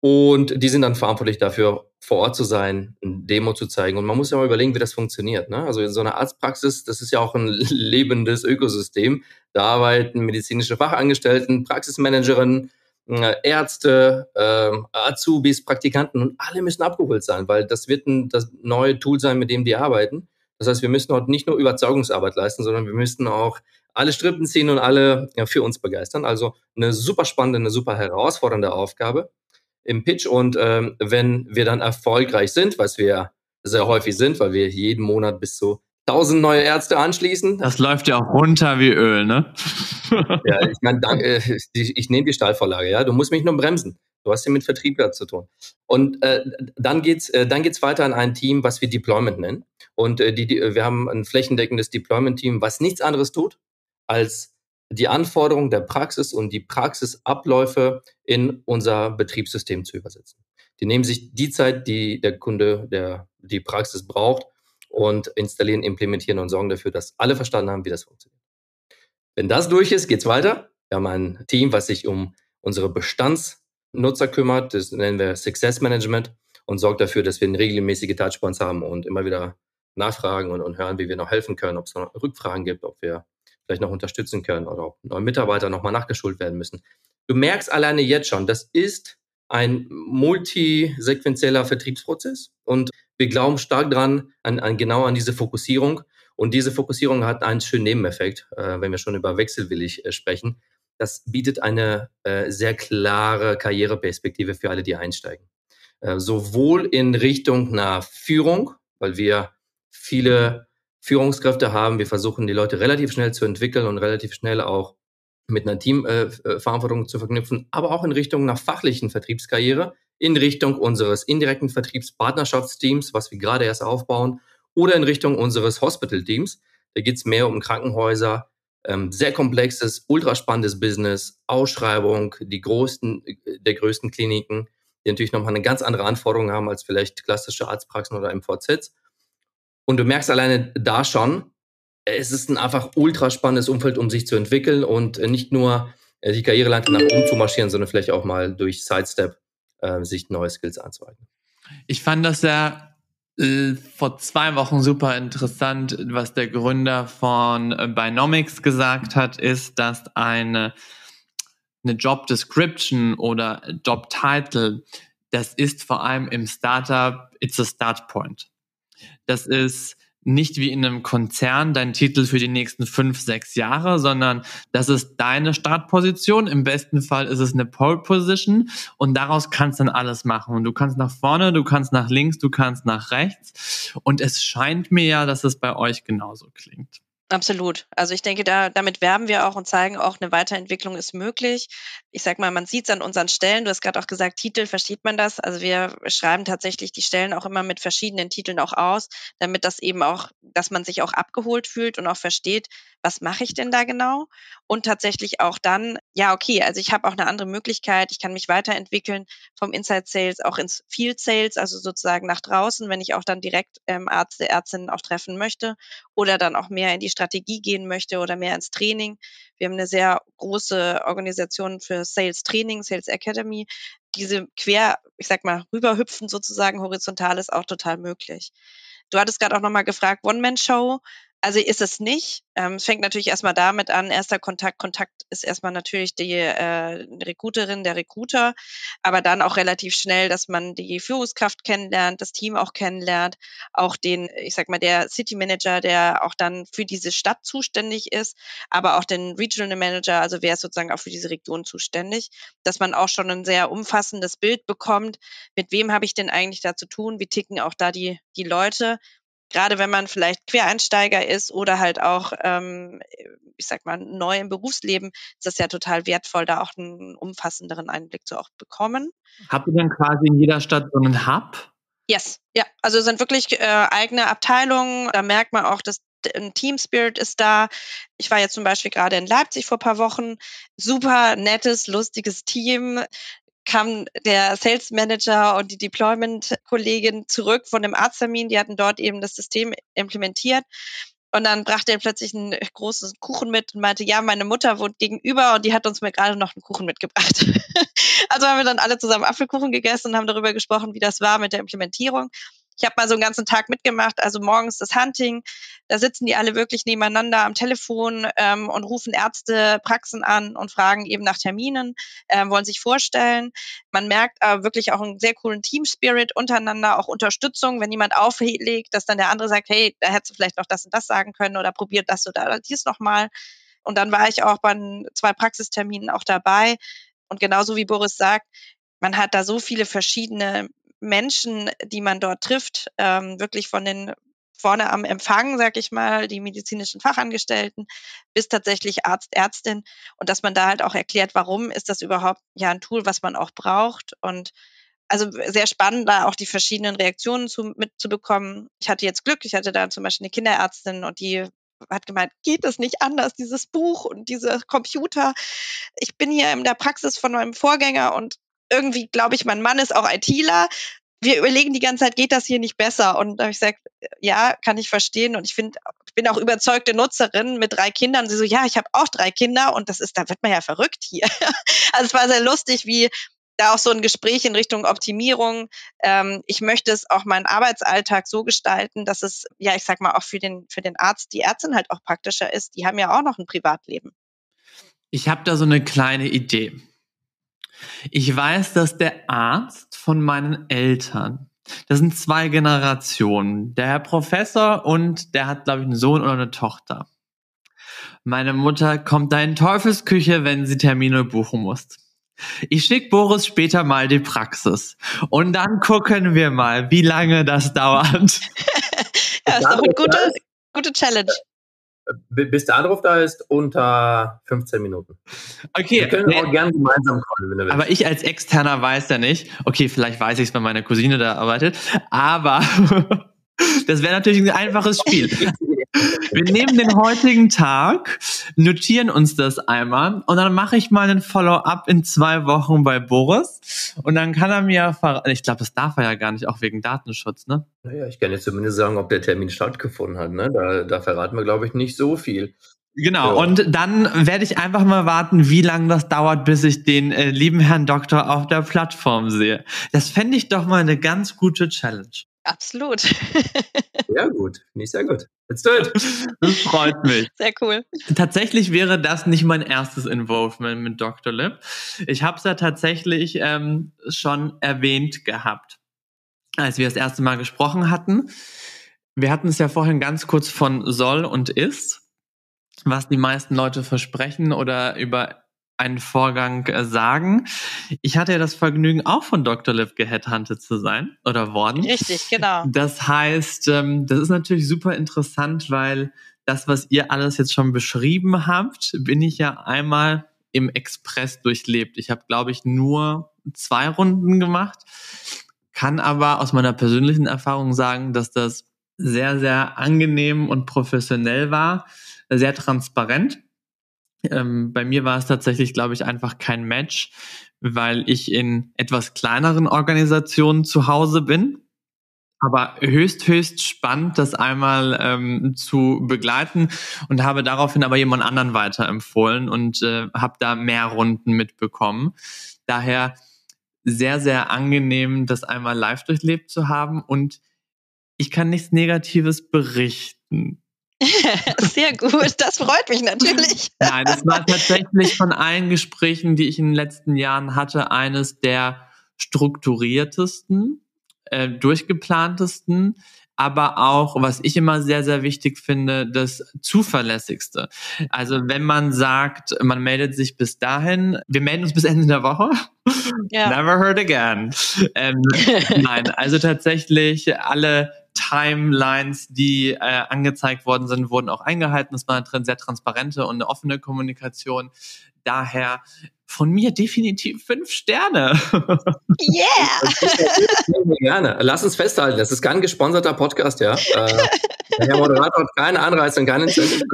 Und die sind dann verantwortlich dafür, vor Ort zu sein, ein Demo zu zeigen. Und man muss ja mal überlegen, wie das funktioniert. Ne? Also in so einer Arztpraxis, das ist ja auch ein [laughs] lebendes Ökosystem. Da arbeiten medizinische Fachangestellten, Praxismanagerinnen, äh, Ärzte, äh, Azubis, Praktikanten und alle müssen abgeholt sein, weil das wird ein das neue Tool sein, mit dem die arbeiten. Das heißt, wir müssen heute nicht nur Überzeugungsarbeit leisten, sondern wir müssten auch alle Strippen ziehen und alle ja, für uns begeistern. Also eine super spannende, eine super herausfordernde Aufgabe im Pitch. Und ähm, wenn wir dann erfolgreich sind, was wir sehr häufig sind, weil wir jeden Monat bis zu 1000 neue Ärzte anschließen. Das läuft ja auch runter wie Öl, ne? [laughs] ja, ich meine, äh, ich, ich nehme die Stahlvorlage, ja. Du musst mich nur bremsen. Du hast hier mit Vertriebler zu tun. Und äh, dann geht's, äh, dann geht's weiter an ein Team, was wir Deployment nennen. Und äh, die, die, wir haben ein flächendeckendes Deployment-Team, was nichts anderes tut, als die Anforderungen der Praxis und die Praxisabläufe in unser Betriebssystem zu übersetzen. Die nehmen sich die Zeit, die der Kunde, der die Praxis braucht, und installieren, implementieren und sorgen dafür, dass alle verstanden haben, wie das funktioniert. Wenn das durch ist, geht's weiter. Wir haben ein Team, was sich um unsere Bestandsnutzer kümmert. Das nennen wir Success Management und sorgt dafür, dass wir regelmäßige Touchpoints haben und immer wieder nachfragen und, und hören, wie wir noch helfen können, ob es noch Rückfragen gibt, ob wir vielleicht noch unterstützen können oder ob neue Mitarbeiter nochmal nachgeschult werden müssen. Du merkst alleine jetzt schon, das ist ein multisequenzieller Vertriebsprozess und wir glauben stark dran, an, an genau an diese Fokussierung. Und diese Fokussierung hat einen schönen Nebeneffekt, äh, wenn wir schon über wechselwillig äh, sprechen. Das bietet eine äh, sehr klare Karriereperspektive für alle, die einsteigen. Äh, sowohl in Richtung einer Führung, weil wir viele Führungskräfte haben. Wir versuchen, die Leute relativ schnell zu entwickeln und relativ schnell auch mit einer Teamverantwortung äh, zu verknüpfen, aber auch in Richtung einer fachlichen Vertriebskarriere, in Richtung unseres indirekten Vertriebspartnerschaftsteams, was wir gerade erst aufbauen, oder in Richtung unseres Hospital-Teams. Da geht es mehr um Krankenhäuser, ähm, sehr komplexes, ultraspannendes Business, Ausschreibung, die größten, der größten Kliniken, die natürlich nochmal eine ganz andere Anforderung haben als vielleicht klassische Arztpraxen oder MVZs. Und du merkst alleine da schon, es ist ein einfach ultra spannendes Umfeld, um sich zu entwickeln und nicht nur äh, die Karriereleiter nach oben zu marschieren, sondern vielleicht auch mal durch Sidestep äh, sich neue Skills anzueignen. Ich fand das ja äh, vor zwei Wochen super interessant, was der Gründer von äh, Binomics gesagt hat, ist, dass eine, eine Job Description oder Job Title, das ist vor allem im Startup, it's a start point. Das ist nicht wie in einem Konzern dein Titel für die nächsten fünf, sechs Jahre, sondern das ist deine Startposition. Im besten Fall ist es eine Pole Position und daraus kannst dann alles machen. Und du kannst nach vorne, du kannst nach links, du kannst nach rechts. Und es scheint mir ja, dass es bei euch genauso klingt. Absolut. Also ich denke, da, damit werben wir auch und zeigen auch, eine Weiterentwicklung ist möglich. Ich sag mal, man sieht es an unseren Stellen. Du hast gerade auch gesagt, Titel, versteht man das? Also wir schreiben tatsächlich die Stellen auch immer mit verschiedenen Titeln auch aus, damit das eben auch, dass man sich auch abgeholt fühlt und auch versteht, was mache ich denn da genau? Und tatsächlich auch dann, ja, okay, also ich habe auch eine andere Möglichkeit, ich kann mich weiterentwickeln vom Inside Sales auch ins Field Sales, also sozusagen nach draußen, wenn ich auch dann direkt ähm, Ärzte, Ärztinnen auch treffen möchte oder dann auch mehr in die Strategie gehen möchte oder mehr ins Training. Wir haben eine sehr große Organisation für Sales Training, Sales Academy. Diese quer, ich sag mal, rüberhüpfen sozusagen horizontal ist auch total möglich. Du hattest gerade auch nochmal gefragt, One-Man-Show. Also ist es nicht. Ähm, es fängt natürlich erstmal damit an, erster Kontakt. Kontakt ist erstmal natürlich die äh, Recruiterin, der Recruiter, aber dann auch relativ schnell, dass man die Führungskraft kennenlernt, das Team auch kennenlernt, auch den, ich sag mal, der City Manager, der auch dann für diese Stadt zuständig ist, aber auch den Regional Manager, also wer ist sozusagen auch für diese Region zuständig, dass man auch schon ein sehr umfassendes Bild bekommt, mit wem habe ich denn eigentlich da zu tun, wie ticken auch da die, die Leute gerade wenn man vielleicht Quereinsteiger ist oder halt auch, ähm, ich sag mal, neu im Berufsleben, ist das ja total wertvoll, da auch einen umfassenderen Einblick zu auch bekommen. Habt ihr dann quasi in jeder Stadt so einen Hub? Yes, ja, also sind wirklich äh, eigene Abteilungen. Da merkt man auch, dass ein Team Spirit ist da. Ich war jetzt zum Beispiel gerade in Leipzig vor paar Wochen. Super nettes, lustiges Team kam der Sales Manager und die Deployment-Kollegin zurück von dem Arzttermin. Die hatten dort eben das System implementiert. Und dann brachte er plötzlich einen großen Kuchen mit und meinte, ja, meine Mutter wohnt gegenüber und die hat uns mir gerade noch einen Kuchen mitgebracht. [laughs] also haben wir dann alle zusammen Apfelkuchen gegessen und haben darüber gesprochen, wie das war mit der Implementierung. Ich habe mal so einen ganzen Tag mitgemacht, also morgens das Hunting, da sitzen die alle wirklich nebeneinander am Telefon ähm, und rufen Ärzte, Praxen an und fragen eben nach Terminen, äh, wollen sich vorstellen. Man merkt äh, wirklich auch einen sehr coolen Team-Spirit untereinander, auch Unterstützung, wenn jemand auflegt, dass dann der andere sagt, hey, da hättest du vielleicht noch das und das sagen können oder probiert das oder dies nochmal. Und dann war ich auch bei zwei Praxisterminen auch dabei. Und genauso wie Boris sagt, man hat da so viele verschiedene Menschen, die man dort trifft, ähm, wirklich von den vorne am Empfang, sag ich mal, die medizinischen Fachangestellten, bis tatsächlich Arzt, Ärztin und dass man da halt auch erklärt, warum ist das überhaupt ja ein Tool, was man auch braucht und also sehr spannend, da auch die verschiedenen Reaktionen zu, mitzubekommen. Ich hatte jetzt Glück, ich hatte da zum Beispiel eine Kinderärztin und die hat gemeint, geht es nicht anders, dieses Buch und dieser Computer. Ich bin hier in der Praxis von meinem Vorgänger und irgendwie glaube ich, mein Mann ist auch ITler. Wir überlegen die ganze Zeit, geht das hier nicht besser? Und da habe ich gesagt, ja, kann ich verstehen. Und ich finde, bin auch überzeugte Nutzerin mit drei Kindern. Sie so, ja, ich habe auch drei Kinder und das ist, da wird man ja verrückt hier. [laughs] Also es war sehr lustig, wie da auch so ein Gespräch in Richtung Optimierung. Ähm, ich möchte es auch meinen Arbeitsalltag so gestalten, dass es, ja, ich sag mal, auch für den, für den Arzt, die Ärztin halt auch praktischer ist. Die haben ja auch noch ein Privatleben. Ich habe da so eine kleine Idee. Ich weiß, dass der Arzt von meinen Eltern, das sind zwei Generationen, der Herr Professor und der hat, glaube ich, einen Sohn oder eine Tochter. Meine Mutter kommt da in Teufelsküche, wenn sie Termine buchen muss. Ich schicke Boris später mal die Praxis und dann gucken wir mal, wie lange das dauert. [laughs] ja, ist doch eine gute, gute Challenge bis der Anruf da ist, unter 15 Minuten. Okay. Wir können auch gerne gemeinsam kommen, wenn du willst. Aber ich als Externer weiß ja nicht, okay, vielleicht weiß ich es, wenn meine Cousine da arbeitet, aber [laughs] das wäre natürlich ein einfaches Spiel. Wir nehmen den heutigen Tag, notieren uns das einmal und dann mache ich mal einen Follow-up in zwei Wochen bei Boris und dann kann er mir verraten, ich glaube, das darf er ja gar nicht, auch wegen Datenschutz, ne? Naja, ich kann jetzt zumindest sagen, ob der Termin stattgefunden hat, ne? Da, da verraten wir, glaube ich, nicht so viel. Genau, ja. und dann werde ich einfach mal warten, wie lange das dauert, bis ich den äh, lieben Herrn Doktor auf der Plattform sehe. Das fände ich doch mal eine ganz gute Challenge. Absolut. Sehr gut, finde ich sehr gut. Let's do it. [laughs] Das freut mich. Sehr cool. Tatsächlich wäre das nicht mein erstes Involvement mit Dr. Lip. Ich habe es ja tatsächlich ähm, schon erwähnt gehabt, als wir das erste Mal gesprochen hatten. Wir hatten es ja vorhin ganz kurz von soll und ist, was die meisten Leute versprechen oder über einen Vorgang äh, sagen. Ich hatte ja das Vergnügen, auch von Dr. Liv geheadhuntet zu sein oder worden. Richtig, genau. Das heißt, ähm, das ist natürlich super interessant, weil das, was ihr alles jetzt schon beschrieben habt, bin ich ja einmal im Express durchlebt. Ich habe, glaube ich, nur zwei Runden gemacht, kann aber aus meiner persönlichen Erfahrung sagen, dass das sehr, sehr angenehm und professionell war, sehr transparent ähm, bei mir war es tatsächlich, glaube ich, einfach kein Match, weil ich in etwas kleineren Organisationen zu Hause bin. Aber höchst, höchst spannend, das einmal ähm, zu begleiten und habe daraufhin aber jemand anderen weiterempfohlen und äh, habe da mehr Runden mitbekommen. Daher sehr, sehr angenehm, das einmal live durchlebt zu haben und ich kann nichts Negatives berichten. [laughs] Sehr gut, das freut mich natürlich. [laughs] Nein, das war tatsächlich von allen Gesprächen, die ich in den letzten Jahren hatte, eines der strukturiertesten, äh, durchgeplantesten, aber auch, was ich immer sehr, sehr wichtig finde, das zuverlässigste. Also wenn man sagt, man meldet sich bis dahin, wir melden uns bis Ende der Woche. Ja. Never heard again. Ähm, nein, also tatsächlich alle Timelines, die äh, angezeigt worden sind, wurden auch eingehalten. Es war eine sehr transparente und eine offene Kommunikation. Daher von mir definitiv fünf Sterne. Yeah! [laughs] Gerne. Lass uns festhalten, das ist kein gesponserter Podcast, ja. Äh, der Moderator hat keinen Anreiz und keinen Incentive.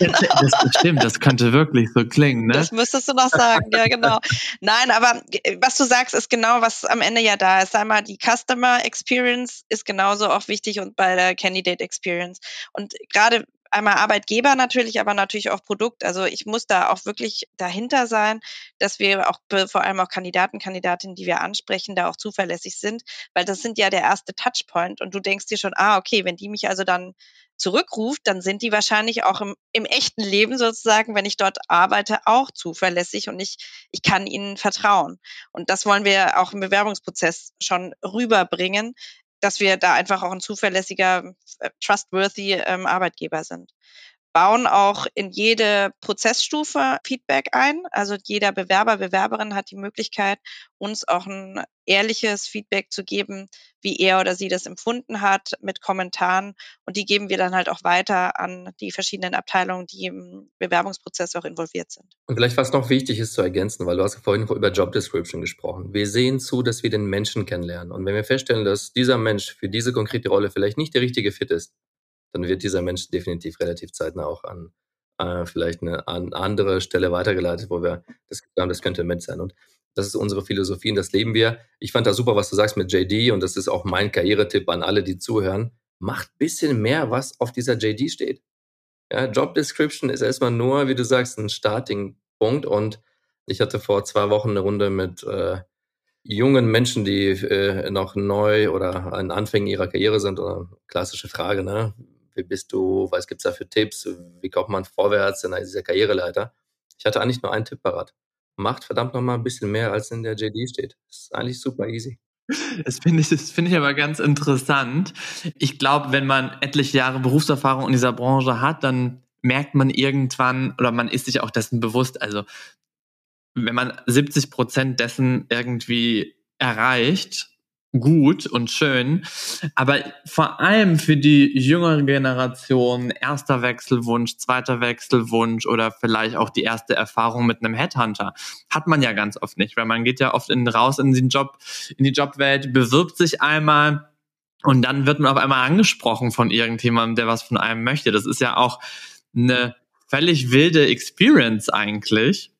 Das, das stimmt, das könnte wirklich so klingen, ne? Das müsstest du noch sagen, ja, genau. Nein, aber was du sagst, ist genau, was am Ende ja da ist. Einmal die Customer Experience ist genauso auch wichtig und bei der Candidate Experience. Und gerade einmal Arbeitgeber natürlich, aber natürlich auch Produkt. Also ich muss da auch wirklich dahinter sein, dass wir auch vor allem auch Kandidaten, Kandidatinnen, die wir ansprechen, da auch zuverlässig sind, weil das sind ja der erste Touchpoint und du denkst dir schon, ah, okay, wenn die mich also dann zurückruft, dann sind die wahrscheinlich auch im, im echten Leben sozusagen, wenn ich dort arbeite, auch zuverlässig und ich, ich kann ihnen vertrauen. Und das wollen wir auch im Bewerbungsprozess schon rüberbringen, dass wir da einfach auch ein zuverlässiger, äh, trustworthy ähm, Arbeitgeber sind bauen auch in jede Prozessstufe Feedback ein. Also jeder Bewerber, Bewerberin hat die Möglichkeit, uns auch ein ehrliches Feedback zu geben, wie er oder sie das empfunden hat, mit Kommentaren. Und die geben wir dann halt auch weiter an die verschiedenen Abteilungen, die im Bewerbungsprozess auch involviert sind. Und vielleicht was noch wichtig ist zu ergänzen, weil du hast vorhin über Job Description gesprochen. Wir sehen zu, dass wir den Menschen kennenlernen. Und wenn wir feststellen, dass dieser Mensch für diese konkrete Rolle vielleicht nicht der richtige Fit ist, dann wird dieser Mensch definitiv relativ zeitnah auch an äh, vielleicht eine an andere Stelle weitergeleitet, wo wir das haben, das könnte ein Mensch sein. Und das ist unsere Philosophie und das leben wir. Ich fand das super, was du sagst mit JD und das ist auch mein Karrieretipp an alle, die zuhören. Macht bisschen mehr, was auf dieser JD steht. Ja, Job Description ist erstmal nur, wie du sagst, ein Starting-Punkt und ich hatte vor zwei Wochen eine Runde mit äh, jungen Menschen, die äh, noch neu oder an Anfängen ihrer Karriere sind, oder klassische Frage, ne? Wie bist du, was gibt es da für Tipps, wie kommt man vorwärts in dieser Karriereleiter. Ich hatte eigentlich nur einen Tipp parat. Macht verdammt nochmal ein bisschen mehr, als in der JD steht. Das ist eigentlich super easy. Das finde ich, das finde ich aber ganz interessant. Ich glaube, wenn man etliche Jahre Berufserfahrung in dieser Branche hat, dann merkt man irgendwann oder man ist sich auch dessen bewusst. Also, wenn man 70 Prozent dessen irgendwie erreicht, gut und schön. Aber vor allem für die jüngere Generation, erster Wechselwunsch, zweiter Wechselwunsch oder vielleicht auch die erste Erfahrung mit einem Headhunter, hat man ja ganz oft nicht, weil man geht ja oft in, raus in den Job, in die Jobwelt, bewirbt sich einmal und dann wird man auf einmal angesprochen von irgendjemandem, der was von einem möchte. Das ist ja auch eine völlig wilde Experience eigentlich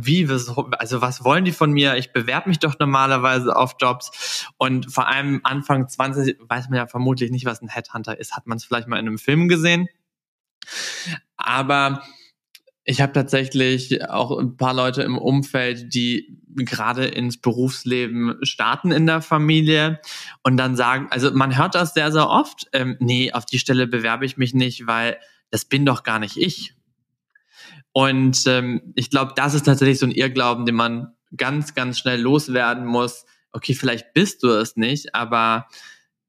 wie, also was wollen die von mir? Ich bewerbe mich doch normalerweise auf Jobs und vor allem Anfang 20 weiß man ja vermutlich nicht, was ein Headhunter ist. Hat man es vielleicht mal in einem Film gesehen? Aber ich habe tatsächlich auch ein paar Leute im Umfeld, die gerade ins Berufsleben starten in der Familie und dann sagen, also man hört das sehr, sehr oft, ähm, nee, auf die Stelle bewerbe ich mich nicht, weil das bin doch gar nicht ich. Und ähm, ich glaube, das ist tatsächlich so ein Irrglauben, den man ganz, ganz schnell loswerden muss. Okay, vielleicht bist du es nicht, aber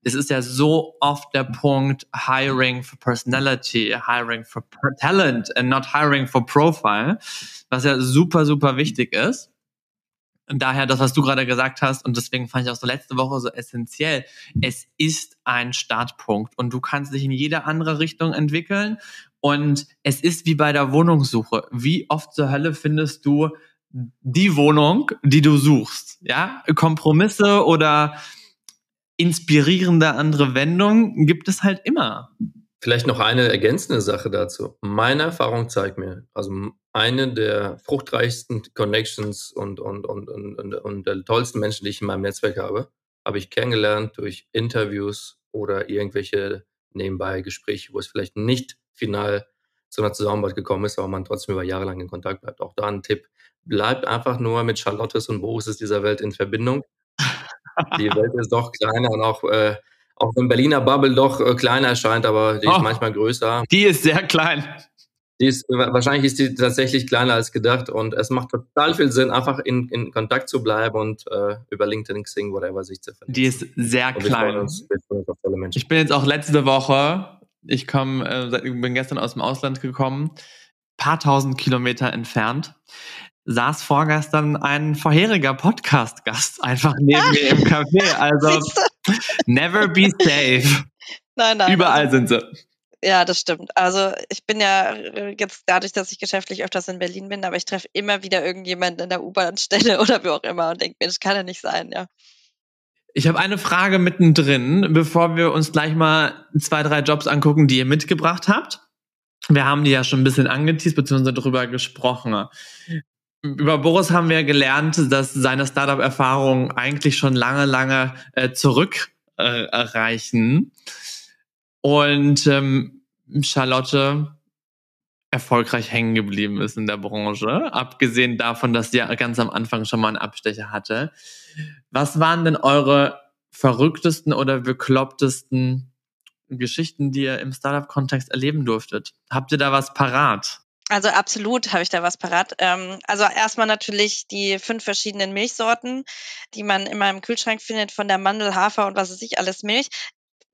es ist ja so oft der Punkt Hiring for Personality, Hiring for Talent and not Hiring for Profile, was ja super, super wichtig ist. Und daher das, was du gerade gesagt hast, und deswegen fand ich auch so letzte Woche so essentiell. Es ist ein Startpunkt und du kannst dich in jede andere Richtung entwickeln. Und es ist wie bei der Wohnungssuche. Wie oft zur Hölle findest du die Wohnung, die du suchst? Ja, Kompromisse oder inspirierende andere Wendungen gibt es halt immer. Vielleicht noch eine ergänzende Sache dazu. Meine Erfahrung zeigt mir, also eine der fruchtreichsten Connections und, und, und, und, und, der tollsten Menschen, die ich in meinem Netzwerk habe, habe ich kennengelernt durch Interviews oder irgendwelche nebenbei Gespräche, wo es vielleicht nicht final zu einer Zusammenarbeit gekommen ist, aber man trotzdem über Jahre lang in Kontakt bleibt. Auch da ein Tipp. Bleibt einfach nur mit Charlottes und Boris dieser Welt in Verbindung. Die Welt ist doch kleiner und auch äh, auch wenn Berliner Bubble doch äh, kleiner erscheint, aber die oh, ist manchmal größer. Die ist sehr klein. Die ist, wahrscheinlich ist die tatsächlich kleiner als gedacht und es macht total viel Sinn, einfach in, in Kontakt zu bleiben und äh, über LinkedIn, Xing, whatever sich zu finden. Die ist sehr klein. Uns, uns ich bin jetzt auch letzte Woche, ich komme, äh, bin gestern aus dem Ausland gekommen, paar tausend Kilometer entfernt saß vorgestern ein vorheriger Podcast-Gast einfach neben mir im Café. [laughs] Also never be safe. Nein, nein. Überall nein. sind sie. Ja, das stimmt. Also ich bin ja äh, jetzt dadurch, dass ich geschäftlich öfters in Berlin bin, aber ich treffe immer wieder irgendjemanden in der U-Bahn-Stelle [laughs] oder wie auch immer und denke mir, das kann ja nicht sein, ja. Ich habe eine Frage mittendrin, bevor wir uns gleich mal zwei, drei Jobs angucken, die ihr mitgebracht habt. Wir haben die ja schon ein bisschen angeteased bzw. darüber gesprochen. Über Boris haben wir gelernt, dass seine Startup-Erfahrungen eigentlich schon lange, lange äh, zurückreichen. Äh, und ähm, Charlotte erfolgreich hängen geblieben ist in der Branche, abgesehen davon, dass sie ganz am Anfang schon mal einen Abstecher hatte. Was waren denn eure verrücktesten oder beklopptesten Geschichten, die ihr im Startup-Kontext erleben durftet? Habt ihr da was parat? Also absolut habe ich da was parat. Ähm, also erstmal natürlich die fünf verschiedenen Milchsorten, die man immer im Kühlschrank findet, von der Mandel, Hafer und was weiß ich, alles Milch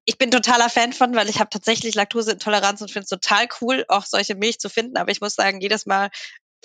ich bin totaler Fan von, weil ich habe tatsächlich Laktoseintoleranz und finde es total cool, auch solche Milch zu finden. Aber ich muss sagen, jedes Mal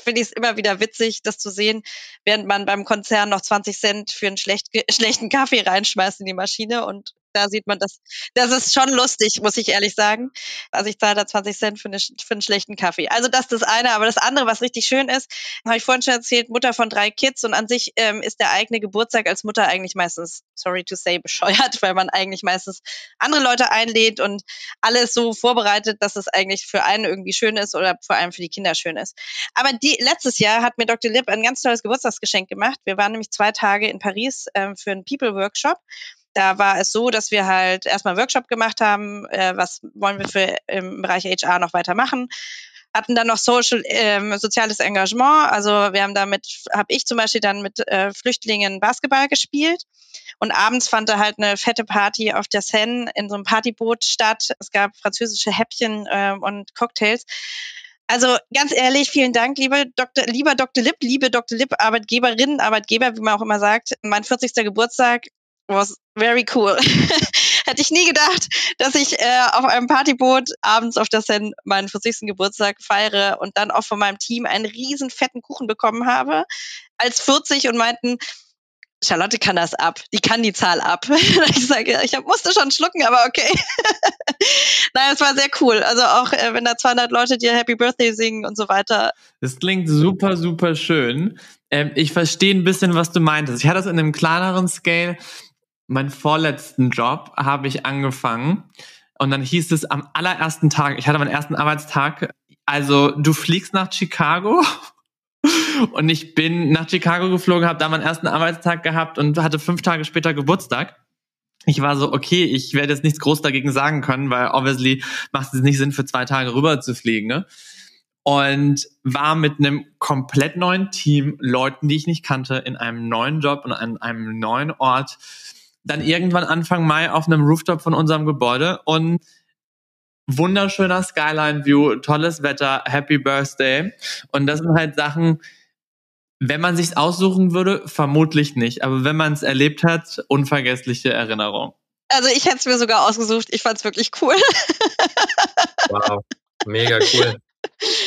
finde ich es immer wieder witzig, das zu sehen, während man beim Konzern noch 20 Cent für einen schlecht, [laughs] schlechten Kaffee reinschmeißt in die Maschine und da sieht man das. Das ist schon lustig, muss ich ehrlich sagen. Also ich zahle da 20 Cent für, eine, für einen schlechten Kaffee. Also das ist das eine. Aber das andere, was richtig schön ist, habe ich vorhin schon erzählt, Mutter von drei Kids und an sich ähm, ist der eigene Geburtstag als Mutter eigentlich meistens, sorry to say, bescheuert, [laughs] weil man eigentlich meistens andere Leute einlädt und alles so vorbereitet, dass es eigentlich für einen irgendwie schön ist oder vor allem für die Kinder schön ist. Aber die, letztes Jahr hat mir Dr. Lipp ein ganz tolles Geburtstagsgeschenk gemacht. Wir waren nämlich zwei Tage in Paris ähm, für einen People-Workshop da war es so, dass wir halt erstmal einen Workshop gemacht haben, äh, was wollen wir für im Bereich HR noch weitermachen. Hatten dann noch Social, ähm, soziales Engagement. Also wir haben damit, habe ich zum Beispiel dann mit äh, Flüchtlingen Basketball gespielt. Und abends fand da halt eine fette Party auf der Seine in so einem Partyboot statt. Es gab französische Häppchen äh, und Cocktails. Also ganz ehrlich, vielen Dank, liebe Dr., lieber Dr. Lipp, liebe Dr. Lipp, Arbeitgeberinnen, Arbeitgeber, wie man auch immer sagt. Mein 40. Geburtstag was very cool. [laughs] Hätte ich nie gedacht, dass ich äh, auf einem Partyboot abends auf der Seine meinen 40. Geburtstag feiere und dann auch von meinem Team einen riesen fetten Kuchen bekommen habe als 40 und meinten, Charlotte kann das ab, die kann die Zahl ab. [laughs] ich sage, ich hab, musste schon schlucken, aber okay. [laughs] Nein, es war sehr cool. Also auch äh, wenn da 200 Leute dir Happy Birthday singen und so weiter. Das klingt super, super schön. Ähm, ich verstehe ein bisschen, was du meintest. Ich hatte das in einem kleineren Scale meinen vorletzten Job habe ich angefangen und dann hieß es am allerersten Tag, ich hatte meinen ersten Arbeitstag, also du fliegst nach Chicago [laughs] und ich bin nach Chicago geflogen, habe da meinen ersten Arbeitstag gehabt und hatte fünf Tage später Geburtstag. Ich war so, okay, ich werde jetzt nichts groß dagegen sagen können, weil obviously macht es nicht Sinn, für zwei Tage rüber zu fliegen. Ne? Und war mit einem komplett neuen Team, Leuten, die ich nicht kannte, in einem neuen Job und an einem neuen Ort dann irgendwann Anfang Mai auf einem Rooftop von unserem Gebäude und wunderschöner Skyline View, tolles Wetter, Happy Birthday. Und das sind halt Sachen, wenn man sich's aussuchen würde, vermutlich nicht. Aber wenn man es erlebt hat, unvergessliche Erinnerung. Also ich hätte es mir sogar ausgesucht. Ich fand's wirklich cool. [laughs] wow, mega cool.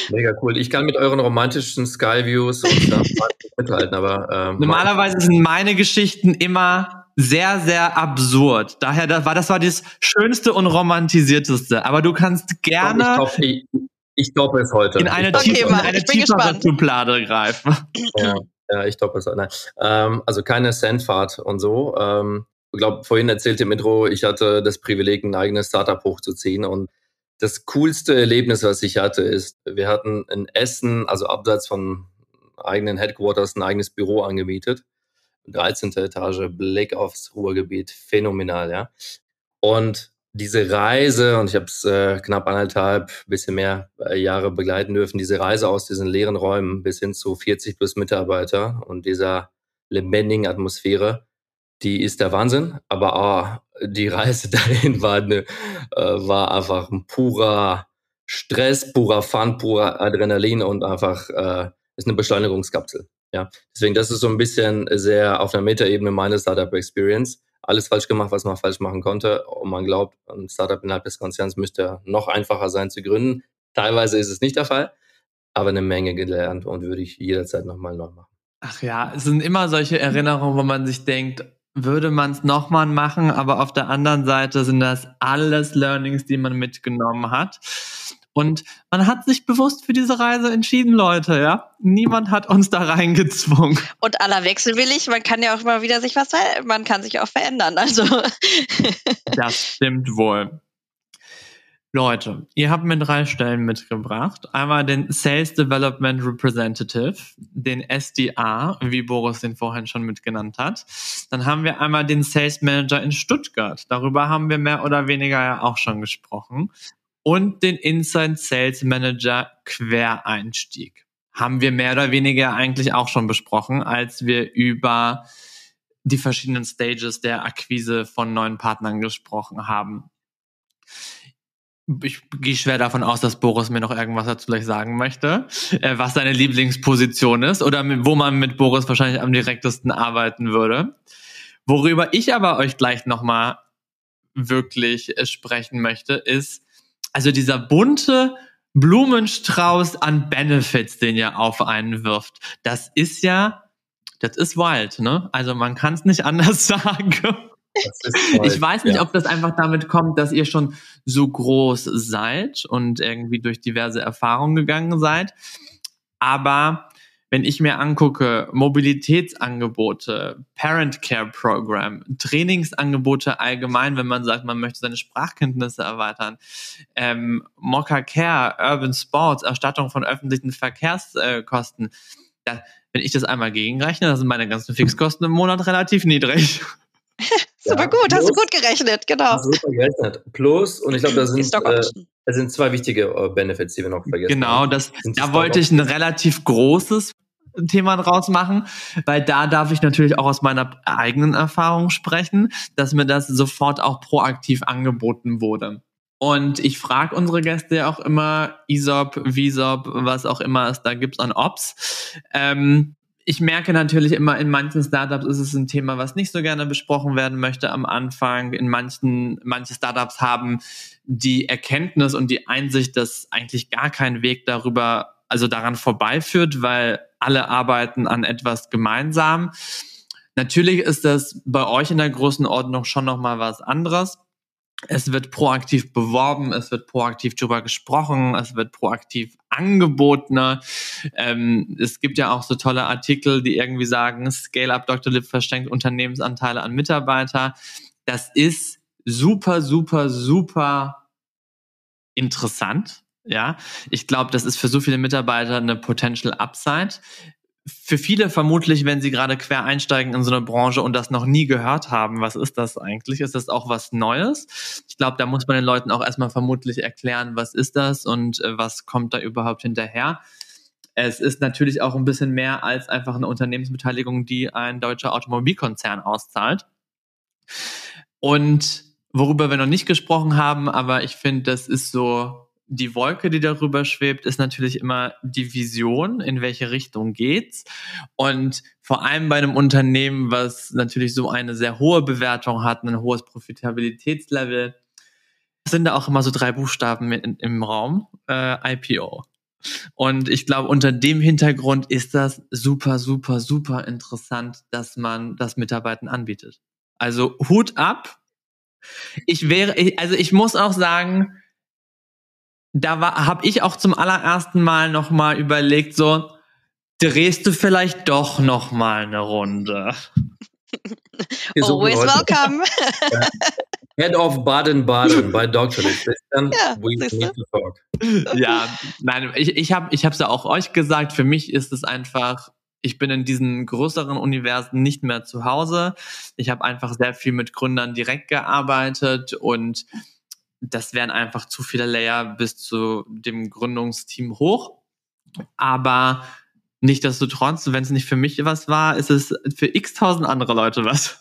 Mega cool. Ich kann mit euren romantischen Skyviews und [laughs] mithalten, aber ähm, normalerweise sind meine Geschichten immer sehr, sehr absurd. Daher das war das war das Schönste und Romantisierteste. Aber du kannst gerne. Ich, ich, ich toppe es heute. In eine, okay, tief, in eine tiefere Schublade greifen. Ja, ja ich toppe es. Nein. Ähm, also keine Sandfahrt und so. Ähm, ich glaube, vorhin erzählte Metro, ich hatte das Privileg, ein eigenes Startup hochzuziehen und das coolste Erlebnis, was ich hatte, ist, wir hatten in Essen, also abseits von eigenen Headquarters, ein eigenes Büro angemietet 13. Etage, Blick aufs Ruhrgebiet, phänomenal, ja. Und diese Reise, und ich habe es äh, knapp anderthalb, bisschen mehr äh, Jahre begleiten dürfen, diese Reise aus diesen leeren Räumen bis hin zu 40 plus Mitarbeiter und dieser lebendigen Atmosphäre, die ist der Wahnsinn. Aber oh, die [laughs] Reise dahin war, eine, äh, war einfach ein purer Stress, purer Fun, purer Adrenalin und einfach äh, ist eine Beschleunigungskapsel. Ja, deswegen, das ist so ein bisschen sehr auf der Metaebene meine Startup-Experience. Alles falsch gemacht, was man falsch machen konnte. Und man glaubt, ein Startup innerhalb des Konzerns müsste noch einfacher sein zu gründen. Teilweise ist es nicht der Fall, aber eine Menge gelernt und würde ich jederzeit nochmal neu machen. Ach ja, es sind immer solche Erinnerungen, wo man sich denkt, würde man es nochmal machen, aber auf der anderen Seite sind das alles Learnings, die man mitgenommen hat. Und man hat sich bewusst für diese Reise entschieden, Leute, ja. Niemand hat uns da reingezwungen. Und aller wechselwillig, man kann ja auch immer wieder sich was, man kann sich auch verändern, also. [laughs] das stimmt wohl. Leute, ihr habt mir drei Stellen mitgebracht. Einmal den Sales Development Representative, den SDA, wie Boris den vorhin schon mitgenannt hat. Dann haben wir einmal den Sales Manager in Stuttgart. Darüber haben wir mehr oder weniger ja auch schon gesprochen. Und den Inside Sales Manager Quereinstieg. Haben wir mehr oder weniger eigentlich auch schon besprochen, als wir über die verschiedenen Stages der Akquise von neuen Partnern gesprochen haben. Ich gehe schwer davon aus, dass Boris mir noch irgendwas dazu gleich sagen möchte, äh, was seine Lieblingsposition ist oder wo man mit Boris wahrscheinlich am direktesten arbeiten würde. Worüber ich aber euch gleich nochmal wirklich äh, sprechen möchte, ist also dieser bunte Blumenstrauß an Benefits, den ihr auf einen wirft. Das ist ja, das ist wild, ne? Also man kann es nicht anders [laughs] sagen. Ich weiß nicht, ja. ob das einfach damit kommt, dass ihr schon so groß seid und irgendwie durch diverse Erfahrungen gegangen seid. Aber wenn ich mir angucke, Mobilitätsangebote, Parent Care Program, Trainingsangebote allgemein, wenn man sagt, man möchte seine Sprachkenntnisse erweitern, ähm, Mokka Care, Urban Sports, Erstattung von öffentlichen Verkehrskosten, da, wenn ich das einmal gegenrechne, dann sind meine ganzen Fixkosten im Monat relativ niedrig. [laughs] Super ja, gut, plus, hast du gut gerechnet, genau. Super gerechnet. Plus, und ich glaube, da sind, äh, das sind zwei wichtige äh, Benefits, die wir noch vergessen genau, haben. Genau, da wollte ich ein relativ großes Thema draus machen, weil da darf ich natürlich auch aus meiner eigenen Erfahrung sprechen, dass mir das sofort auch proaktiv angeboten wurde. Und ich frage unsere Gäste auch immer, ISOP, VSOP, was auch immer es da gibt an Ops. Ähm, ich merke natürlich immer, in manchen Startups ist es ein Thema, was nicht so gerne besprochen werden möchte am Anfang. In manchen, manche Startups haben die Erkenntnis und die Einsicht, dass eigentlich gar kein Weg darüber, also daran vorbeiführt, weil alle arbeiten an etwas gemeinsam. Natürlich ist das bei euch in der großen Ordnung schon nochmal was anderes. Es wird proaktiv beworben, es wird proaktiv darüber gesprochen, es wird proaktiv angeboten. Ähm, es gibt ja auch so tolle Artikel, die irgendwie sagen, Scale-Up Dr. Lip verschenkt Unternehmensanteile an Mitarbeiter. Das ist super, super, super interessant. Ja, ich glaube, das ist für so viele Mitarbeiter eine Potential Upside. Für viele vermutlich, wenn sie gerade quer einsteigen in so eine Branche und das noch nie gehört haben, was ist das eigentlich? Ist das auch was Neues? Ich glaube, da muss man den Leuten auch erstmal vermutlich erklären, was ist das und äh, was kommt da überhaupt hinterher. Es ist natürlich auch ein bisschen mehr als einfach eine Unternehmensbeteiligung, die ein deutscher Automobilkonzern auszahlt. Und worüber wir noch nicht gesprochen haben, aber ich finde, das ist so die Wolke, die darüber schwebt, ist natürlich immer die Vision, in welche Richtung geht's. Und vor allem bei einem Unternehmen, was natürlich so eine sehr hohe Bewertung hat, ein hohes Profitabilitätslevel, sind da auch immer so drei Buchstaben in, im Raum, äh, IPO. Und ich glaube, unter dem Hintergrund ist das super, super, super interessant, dass man das Mitarbeitern anbietet. Also Hut ab. Ich wäre, also ich muss auch sagen, da habe ich auch zum allerersten Mal noch mal überlegt, so drehst du vielleicht doch noch mal eine Runde. [laughs] Always welcome. [laughs] Head of Baden-Baden bei Dr. ja, we need to talk. [laughs] ja, nein, ich, ich habe ich es ja auch euch gesagt, für mich ist es einfach, ich bin in diesen größeren Universen nicht mehr zu Hause. Ich habe einfach sehr viel mit Gründern direkt gearbeitet und das wären einfach zu viele Layer bis zu dem Gründungsteam hoch. Aber nichtsdestotrotz, wenn es nicht für mich was war, ist es für x tausend andere Leute was.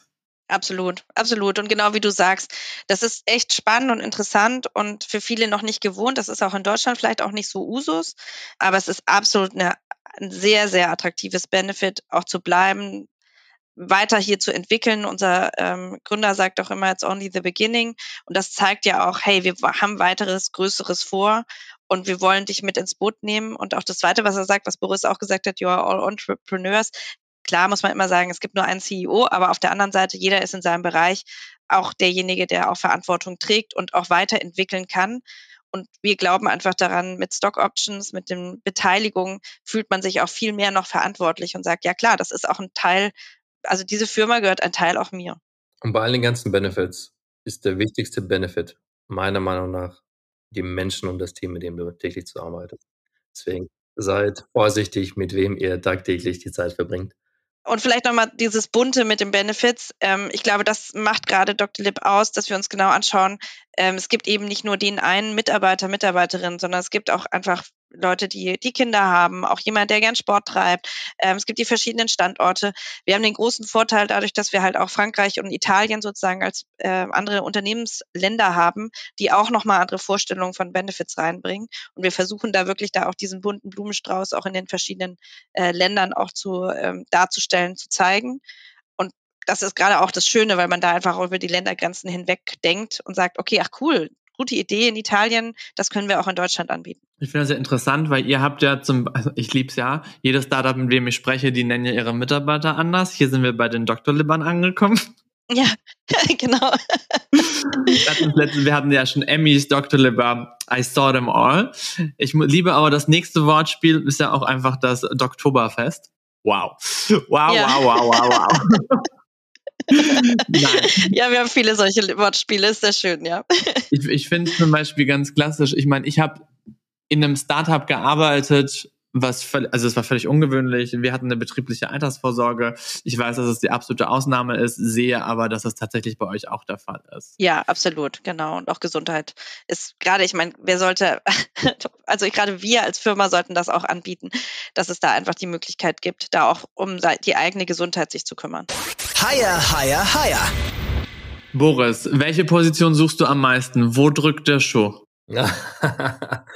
Absolut, absolut. Und genau wie du sagst, das ist echt spannend und interessant und für viele noch nicht gewohnt. Das ist auch in Deutschland vielleicht auch nicht so Usus, aber es ist absolut eine, ein sehr, sehr attraktives Benefit, auch zu bleiben, weiter hier zu entwickeln. Unser ähm, Gründer sagt auch immer, it's only the beginning. Und das zeigt ja auch, hey, wir haben weiteres, größeres vor und wir wollen dich mit ins Boot nehmen. Und auch das Zweite, was er sagt, was Boris auch gesagt hat, you are all entrepreneurs. Klar muss man immer sagen, es gibt nur einen CEO, aber auf der anderen Seite, jeder ist in seinem Bereich auch derjenige, der auch Verantwortung trägt und auch weiterentwickeln kann. Und wir glauben einfach daran, mit Stock Options, mit den Beteiligungen fühlt man sich auch viel mehr noch verantwortlich und sagt, ja klar, das ist auch ein Teil also diese Firma gehört ein Teil auch mir. Und bei all den ganzen Benefits ist der wichtigste Benefit meiner Meinung nach die Menschen und das Team, mit dem du täglich zusammenarbeitest. Deswegen seid vorsichtig, mit wem ihr tagtäglich die Zeit verbringt. Und vielleicht nochmal dieses Bunte mit den Benefits. Ähm, ich glaube, das macht gerade Dr. Lip aus, dass wir uns genau anschauen. Ähm, es gibt eben nicht nur den einen Mitarbeiter, Mitarbeiterin, sondern es gibt auch einfach Leute, die, die Kinder haben, auch jemand, der gern Sport treibt. Ähm, es gibt die verschiedenen Standorte. Wir haben den großen Vorteil dadurch, dass wir halt auch Frankreich und Italien sozusagen als äh, andere Unternehmensländer haben, die auch nochmal andere Vorstellungen von Benefits reinbringen. Und wir versuchen da wirklich da auch diesen bunten Blumenstrauß auch in den verschiedenen äh, Ländern auch zu ähm, darzustellen, zu zeigen. Und das ist gerade auch das Schöne, weil man da einfach über die Ländergrenzen hinweg denkt und sagt, okay, ach cool, gute Idee in Italien, das können wir auch in Deutschland anbieten. Ich finde das sehr interessant, weil ihr habt ja zum, also ich lieb's ja, jedes Startup, mit dem ich spreche, die nennen ja ihre Mitarbeiter anders. Hier sind wir bei den Doktorlibbern angekommen. Ja, [laughs] genau. wir hatten ja schon Emmys, Dr. Liber, I saw them all. Ich liebe aber das nächste Wortspiel, ist ja auch einfach das Doktoberfest. Wow. Wow, ja. wow, wow, wow, wow. [laughs] [laughs] ja, wir haben viele solche Wortspiele, ist sehr schön, ja. Ich, ich finde es zum Beispiel ganz klassisch. Ich meine, ich habe in einem Startup gearbeitet, was also es war völlig ungewöhnlich. Wir hatten eine betriebliche Altersvorsorge. Ich weiß, dass es die absolute Ausnahme ist, sehe aber, dass es tatsächlich bei euch auch der Fall ist. Ja, absolut, genau. Und auch Gesundheit ist gerade, ich meine, wer sollte, [laughs] also gerade wir als Firma sollten das auch anbieten, dass es da einfach die Möglichkeit gibt, da auch um die eigene Gesundheit sich zu kümmern. Higher, higher, higher. Boris, welche Position suchst du am meisten? Wo drückt der Schuh? [laughs]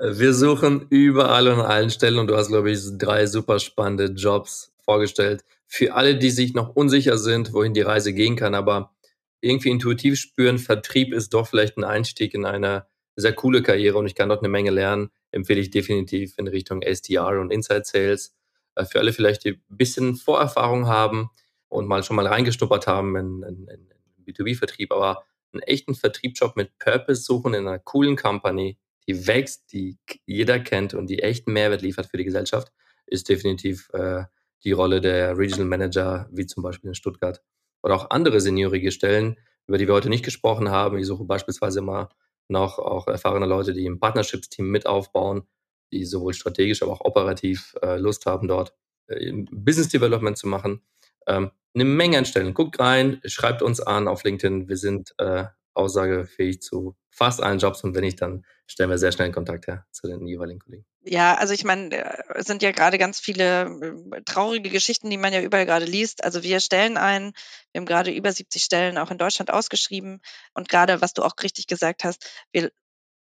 Wir suchen überall und an allen Stellen und du hast, glaube ich, drei super spannende Jobs vorgestellt. Für alle, die sich noch unsicher sind, wohin die Reise gehen kann, aber irgendwie intuitiv spüren, Vertrieb ist doch vielleicht ein Einstieg in eine sehr coole Karriere und ich kann dort eine Menge lernen, empfehle ich definitiv in Richtung SDR und Inside Sales. Äh, für alle vielleicht, die ein bisschen Vorerfahrung haben und mal schon mal reingestuppert haben in, in, in B2B-Vertrieb, aber einen echten Vertriebsjob mit Purpose suchen in einer coolen Company, die wächst, die jeder kennt und die echten Mehrwert liefert für die Gesellschaft, ist definitiv äh, die Rolle der Regional Manager, wie zum Beispiel in Stuttgart. Oder auch andere seniorige Stellen, über die wir heute nicht gesprochen haben. Ich suche beispielsweise immer noch auch erfahrene Leute, die im Partnerships-Team mit aufbauen, die sowohl strategisch, aber auch operativ äh, Lust haben, dort äh, Business Development zu machen. Ähm, eine Menge an Stellen. Guckt rein, schreibt uns an auf LinkedIn. Wir sind äh, aussagefähig zu fast allen Jobs und wenn nicht, dann stellen wir sehr schnell Kontakt her zu den jeweiligen Kollegen. Ja, also ich meine, es sind ja gerade ganz viele äh, traurige Geschichten, die man ja überall gerade liest. Also wir stellen ein, wir haben gerade über 70 Stellen auch in Deutschland ausgeschrieben und gerade, was du auch richtig gesagt hast, wir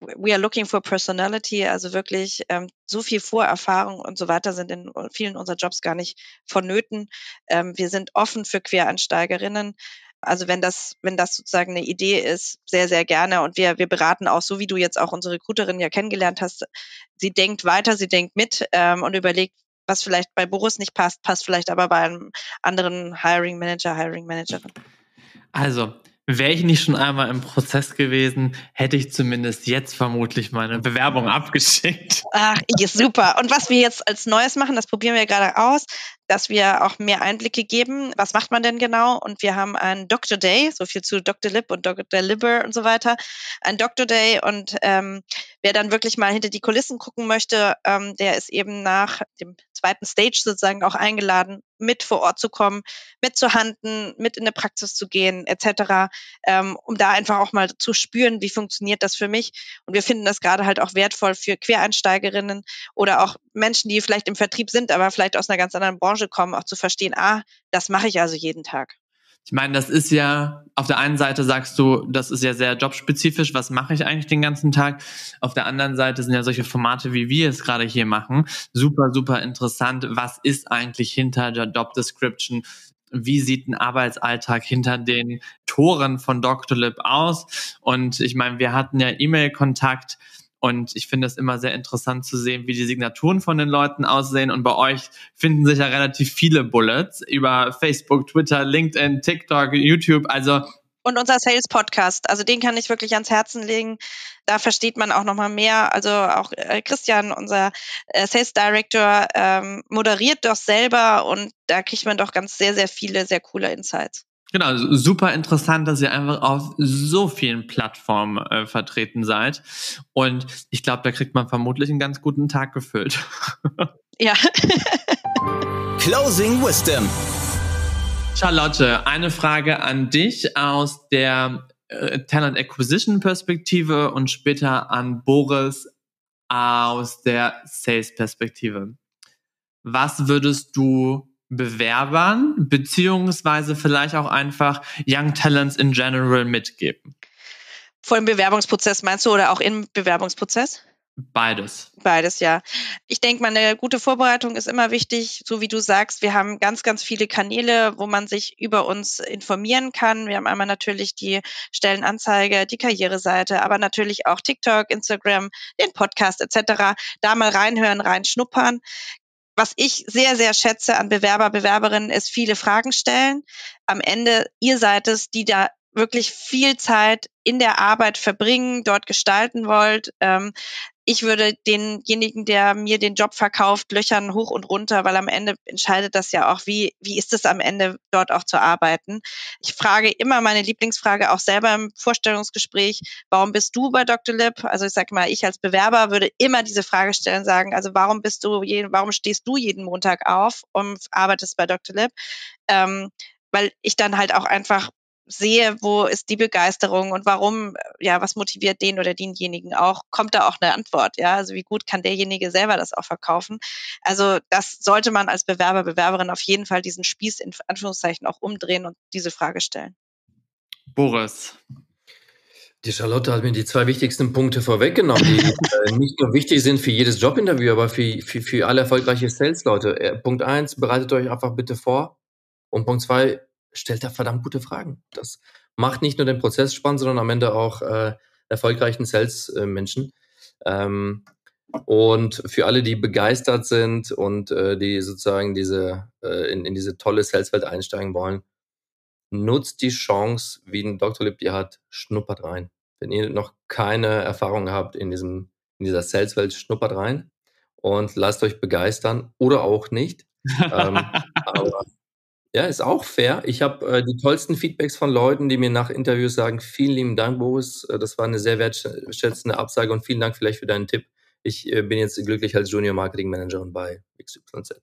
we are looking for personality, also wirklich ähm, so viel Vorerfahrung und so weiter sind in vielen unserer Jobs gar nicht vonnöten. Ähm, wir sind offen für Quereinsteigerinnen. Also wenn das, wenn das sozusagen eine Idee ist, sehr, sehr gerne. Und wir, wir beraten auch, so wie du jetzt auch unsere Recruiterin ja kennengelernt hast, sie denkt weiter, sie denkt mit ähm, und überlegt, was vielleicht bei Boris nicht passt, passt vielleicht aber bei einem anderen Hiring Manager, Hiring Managerin. Also, Wäre ich nicht schon einmal im Prozess gewesen, hätte ich zumindest jetzt vermutlich meine Bewerbung abgeschickt. Ach, super. Und was wir jetzt als Neues machen, das probieren wir gerade aus, dass wir auch mehr Einblicke geben. Was macht man denn genau? Und wir haben einen Dr. Day, so viel zu Dr. Lip und Dr. Liber und so weiter. Ein Dr. Day und ähm, wer dann wirklich mal hinter die Kulissen gucken möchte, ähm, der ist eben nach dem zweiten Stage sozusagen auch eingeladen, mit vor Ort zu kommen, mitzuhanden, mit in eine Praxis zu gehen, etc., ähm, um da einfach auch mal zu spüren, wie funktioniert das für mich. Und wir finden das gerade halt auch wertvoll für Quereinsteigerinnen oder auch Menschen, die vielleicht im Vertrieb sind, aber vielleicht aus einer ganz anderen Branche kommen, auch zu verstehen, ah, das mache ich also jeden Tag. Ich meine, das ist ja, auf der einen Seite sagst du, das ist ja sehr jobspezifisch, was mache ich eigentlich den ganzen Tag? Auf der anderen Seite sind ja solche Formate, wie wir es gerade hier machen, super, super interessant. Was ist eigentlich hinter der Job Description? Wie sieht ein Arbeitsalltag hinter den Toren von Dr. Lib aus? Und ich meine, wir hatten ja E-Mail-Kontakt und ich finde es immer sehr interessant zu sehen, wie die Signaturen von den Leuten aussehen. Und bei euch finden sich ja relativ viele Bullets über Facebook, Twitter, LinkedIn, TikTok, YouTube. Also und unser Sales Podcast, also den kann ich wirklich ans Herzen legen. Da versteht man auch noch mal mehr. Also auch äh, Christian, unser äh, Sales Director, ähm, moderiert doch selber und da kriegt man doch ganz sehr, sehr viele sehr coole Insights. Genau, super interessant, dass ihr einfach auf so vielen Plattformen äh, vertreten seid. Und ich glaube, da kriegt man vermutlich einen ganz guten Tag gefüllt. [laughs] Ja. [laughs] Closing Wisdom. Charlotte, eine Frage an dich aus der äh, Talent Acquisition Perspektive und später an Boris aus der Sales Perspektive. Was würdest du Bewerbern beziehungsweise vielleicht auch einfach Young Talents in general mitgeben? Vor dem Bewerbungsprozess meinst du oder auch im Bewerbungsprozess? Beides. Beides, ja. Ich denke mal, eine gute Vorbereitung ist immer wichtig. So wie du sagst, wir haben ganz, ganz viele Kanäle, wo man sich über uns informieren kann. Wir haben einmal natürlich die Stellenanzeige, die Karriereseite, aber natürlich auch TikTok, Instagram, den Podcast etc. Da mal reinhören, reinschnuppern. Was ich sehr, sehr schätze an Bewerber, Bewerberinnen, ist viele Fragen stellen. Am Ende, ihr seid es, die da wirklich viel Zeit in der Arbeit verbringen, dort gestalten wollt. Ähm, ich würde denjenigen, der mir den Job verkauft, löchern hoch und runter, weil am Ende entscheidet das ja auch, wie, wie ist es am Ende dort auch zu arbeiten. Ich frage immer meine Lieblingsfrage auch selber im Vorstellungsgespräch, warum bist du bei Dr. Lip? Also ich sage mal, ich als Bewerber würde immer diese Frage stellen, sagen, also warum bist du, warum stehst du jeden Montag auf und arbeitest bei Dr. Lip? Ähm, weil ich dann halt auch einfach sehe, wo ist die Begeisterung und warum, ja, was motiviert den oder denjenigen auch, kommt da auch eine Antwort, ja, also wie gut kann derjenige selber das auch verkaufen. Also das sollte man als Bewerber, Bewerberin auf jeden Fall diesen Spieß in Anführungszeichen auch umdrehen und diese Frage stellen. Boris. Die Charlotte hat mir die zwei wichtigsten Punkte vorweggenommen, die äh, nicht nur wichtig sind für jedes Jobinterview, aber für, für, für alle erfolgreiche Sales-Leute. Äh, Punkt eins, bereitet euch einfach bitte vor. Und Punkt zwei, stellt da verdammt gute Fragen. Das macht nicht nur den Prozess spannend, sondern am Ende auch äh, erfolgreichen Sales-Menschen. Ähm, und für alle, die begeistert sind und äh, die sozusagen diese, äh, in, in diese tolle Sales-Welt einsteigen wollen, nutzt die Chance, wie ein Dr. Lip die hat, schnuppert rein. Wenn ihr noch keine Erfahrung habt in, diesem, in dieser Sales-Welt, schnuppert rein und lasst euch begeistern oder auch nicht. ähm, [laughs] aber ja, ist auch fair. Ich habe äh, die tollsten Feedbacks von Leuten, die mir nach Interviews sagen, vielen lieben Dank, Boris. Äh, das war eine sehr wertschätzende Absage und vielen Dank vielleicht für deinen Tipp. Ich äh, bin jetzt glücklich als Junior Marketing Managerin bei XYZ.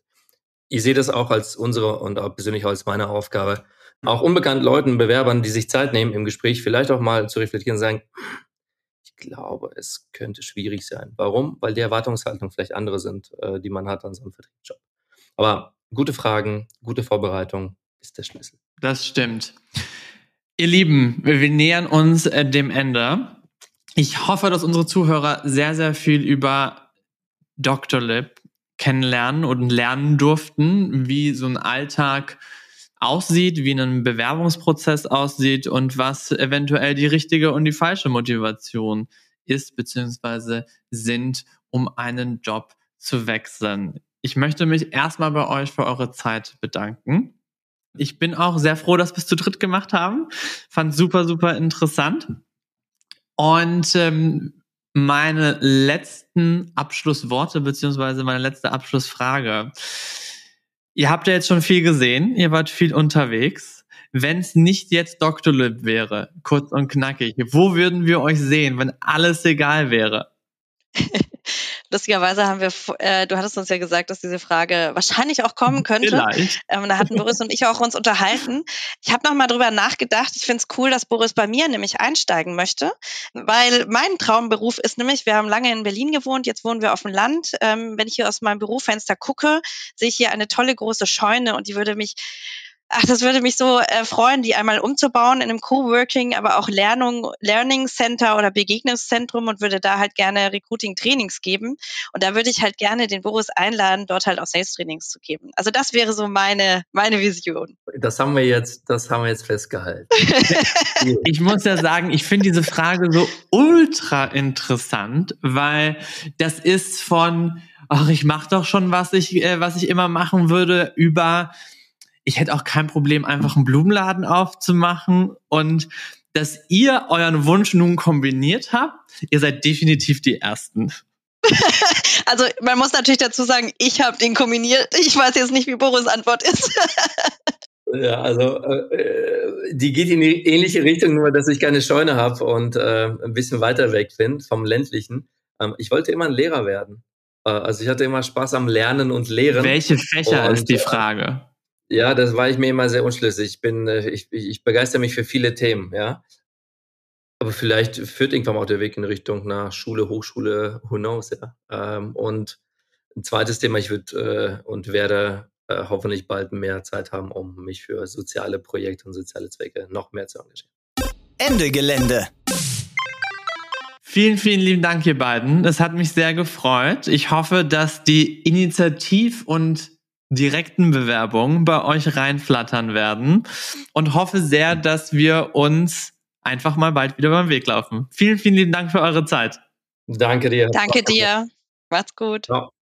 Ich sehe das auch als unsere und auch persönlich als meine Aufgabe, auch unbekannten Leuten, Bewerbern, die sich Zeit nehmen im Gespräch, vielleicht auch mal zu reflektieren und sagen, ich glaube, es könnte schwierig sein. Warum? Weil die Erwartungshaltung vielleicht andere sind, äh, die man hat an so einem Vertriebsjob. Aber gute Fragen, gute Vorbereitung ist der Schlüssel. Das stimmt. Ihr Lieben, wir nähern uns äh, dem Ende. Ich hoffe, dass unsere Zuhörer sehr, sehr viel über Dr. Lip kennenlernen und lernen durften, wie so ein Alltag aussieht, wie ein Bewerbungsprozess aussieht und was eventuell die richtige und die falsche Motivation ist beziehungsweise sind, um einen Job zu wechseln. Ich möchte mich erstmal bei euch für eure Zeit bedanken. Ich bin auch sehr froh, dass wir es zu dritt gemacht haben. Fand super, super interessant. Und ähm, meine letzten Abschlussworte beziehungsweise meine letzte Abschlussfrage. Ihr habt ja jetzt schon viel gesehen, ihr wart viel unterwegs. Wenn es nicht jetzt Dr. Lib wäre, kurz und knackig, wo würden wir euch sehen, wenn alles egal wäre? [laughs] Lustigerweise haben wir, äh, du hattest uns ja gesagt, dass diese Frage wahrscheinlich auch kommen könnte. Vielleicht. Ähm, da hatten Boris und ich auch uns unterhalten. Ich habe nochmal drüber nachgedacht. Ich finde es cool, dass Boris bei mir nämlich einsteigen möchte, weil mein Traumberuf ist nämlich, wir haben lange in Berlin gewohnt, jetzt wohnen wir auf dem Land. Ähm, wenn ich hier aus meinem Bürofenster gucke, sehe ich hier eine tolle große Scheune und die würde mich Ach, das würde mich so äh, freuen, die einmal umzubauen in einem Coworking, aber auch Lernung, Learning Center oder Begegnungszentrum und würde da halt gerne Recruiting-Trainings geben. Und da würde ich halt gerne den Boris einladen, dort halt auch Sales-Trainings zu geben. Also das wäre so meine, meine Vision. Das haben wir jetzt, das haben wir jetzt festgehalten. [laughs] ich muss ja sagen, ich finde diese Frage so ultra interessant, weil das ist von, ach, ich mache doch schon, was ich, äh, was ich immer machen würde, über ich hätte auch kein Problem, einfach einen Blumenladen aufzumachen und dass ihr euren Wunsch nun kombiniert habt, ihr seid definitiv die Ersten. [laughs] also man muss natürlich dazu sagen, ich habe den kombiniert. Ich weiß jetzt nicht, wie Boris Antwort ist. [laughs] ja, also äh, die geht in die ähnliche Richtung, nur dass ich keine Scheune habe und äh, ein bisschen weiter weg bin vom ländlichen. Ähm, ich wollte immer ein Lehrer werden. Äh, also ich hatte immer Spaß am Lernen und Lehren. Welche Fächer und, ist die Frage? Ja, das war ich mir immer sehr unschlüssig. Ich bin, äh, ich, ich begeister mich für viele Themen, ja. Aber vielleicht führt irgendwann auch der Weg in Richtung nach Schule, Hochschule, who knows, ja. Ähm, und ein zweites Thema, ich würde äh, und werde äh, hoffentlich bald mehr Zeit haben, um mich für soziale Projekte und soziale Zwecke noch mehr zu engagieren. Ende Gelände. Vielen, vielen lieben Dank, ihr beiden. Es hat mich sehr gefreut. Ich hoffe, dass die Initiativ- und direkten Bewerbungen bei euch reinflattern werden und hoffe sehr, dass wir uns einfach mal bald wieder beim Weg laufen. Vielen, vielen lieben Dank für eure Zeit. Danke dir. Danke dir. Macht's gut. Ciao.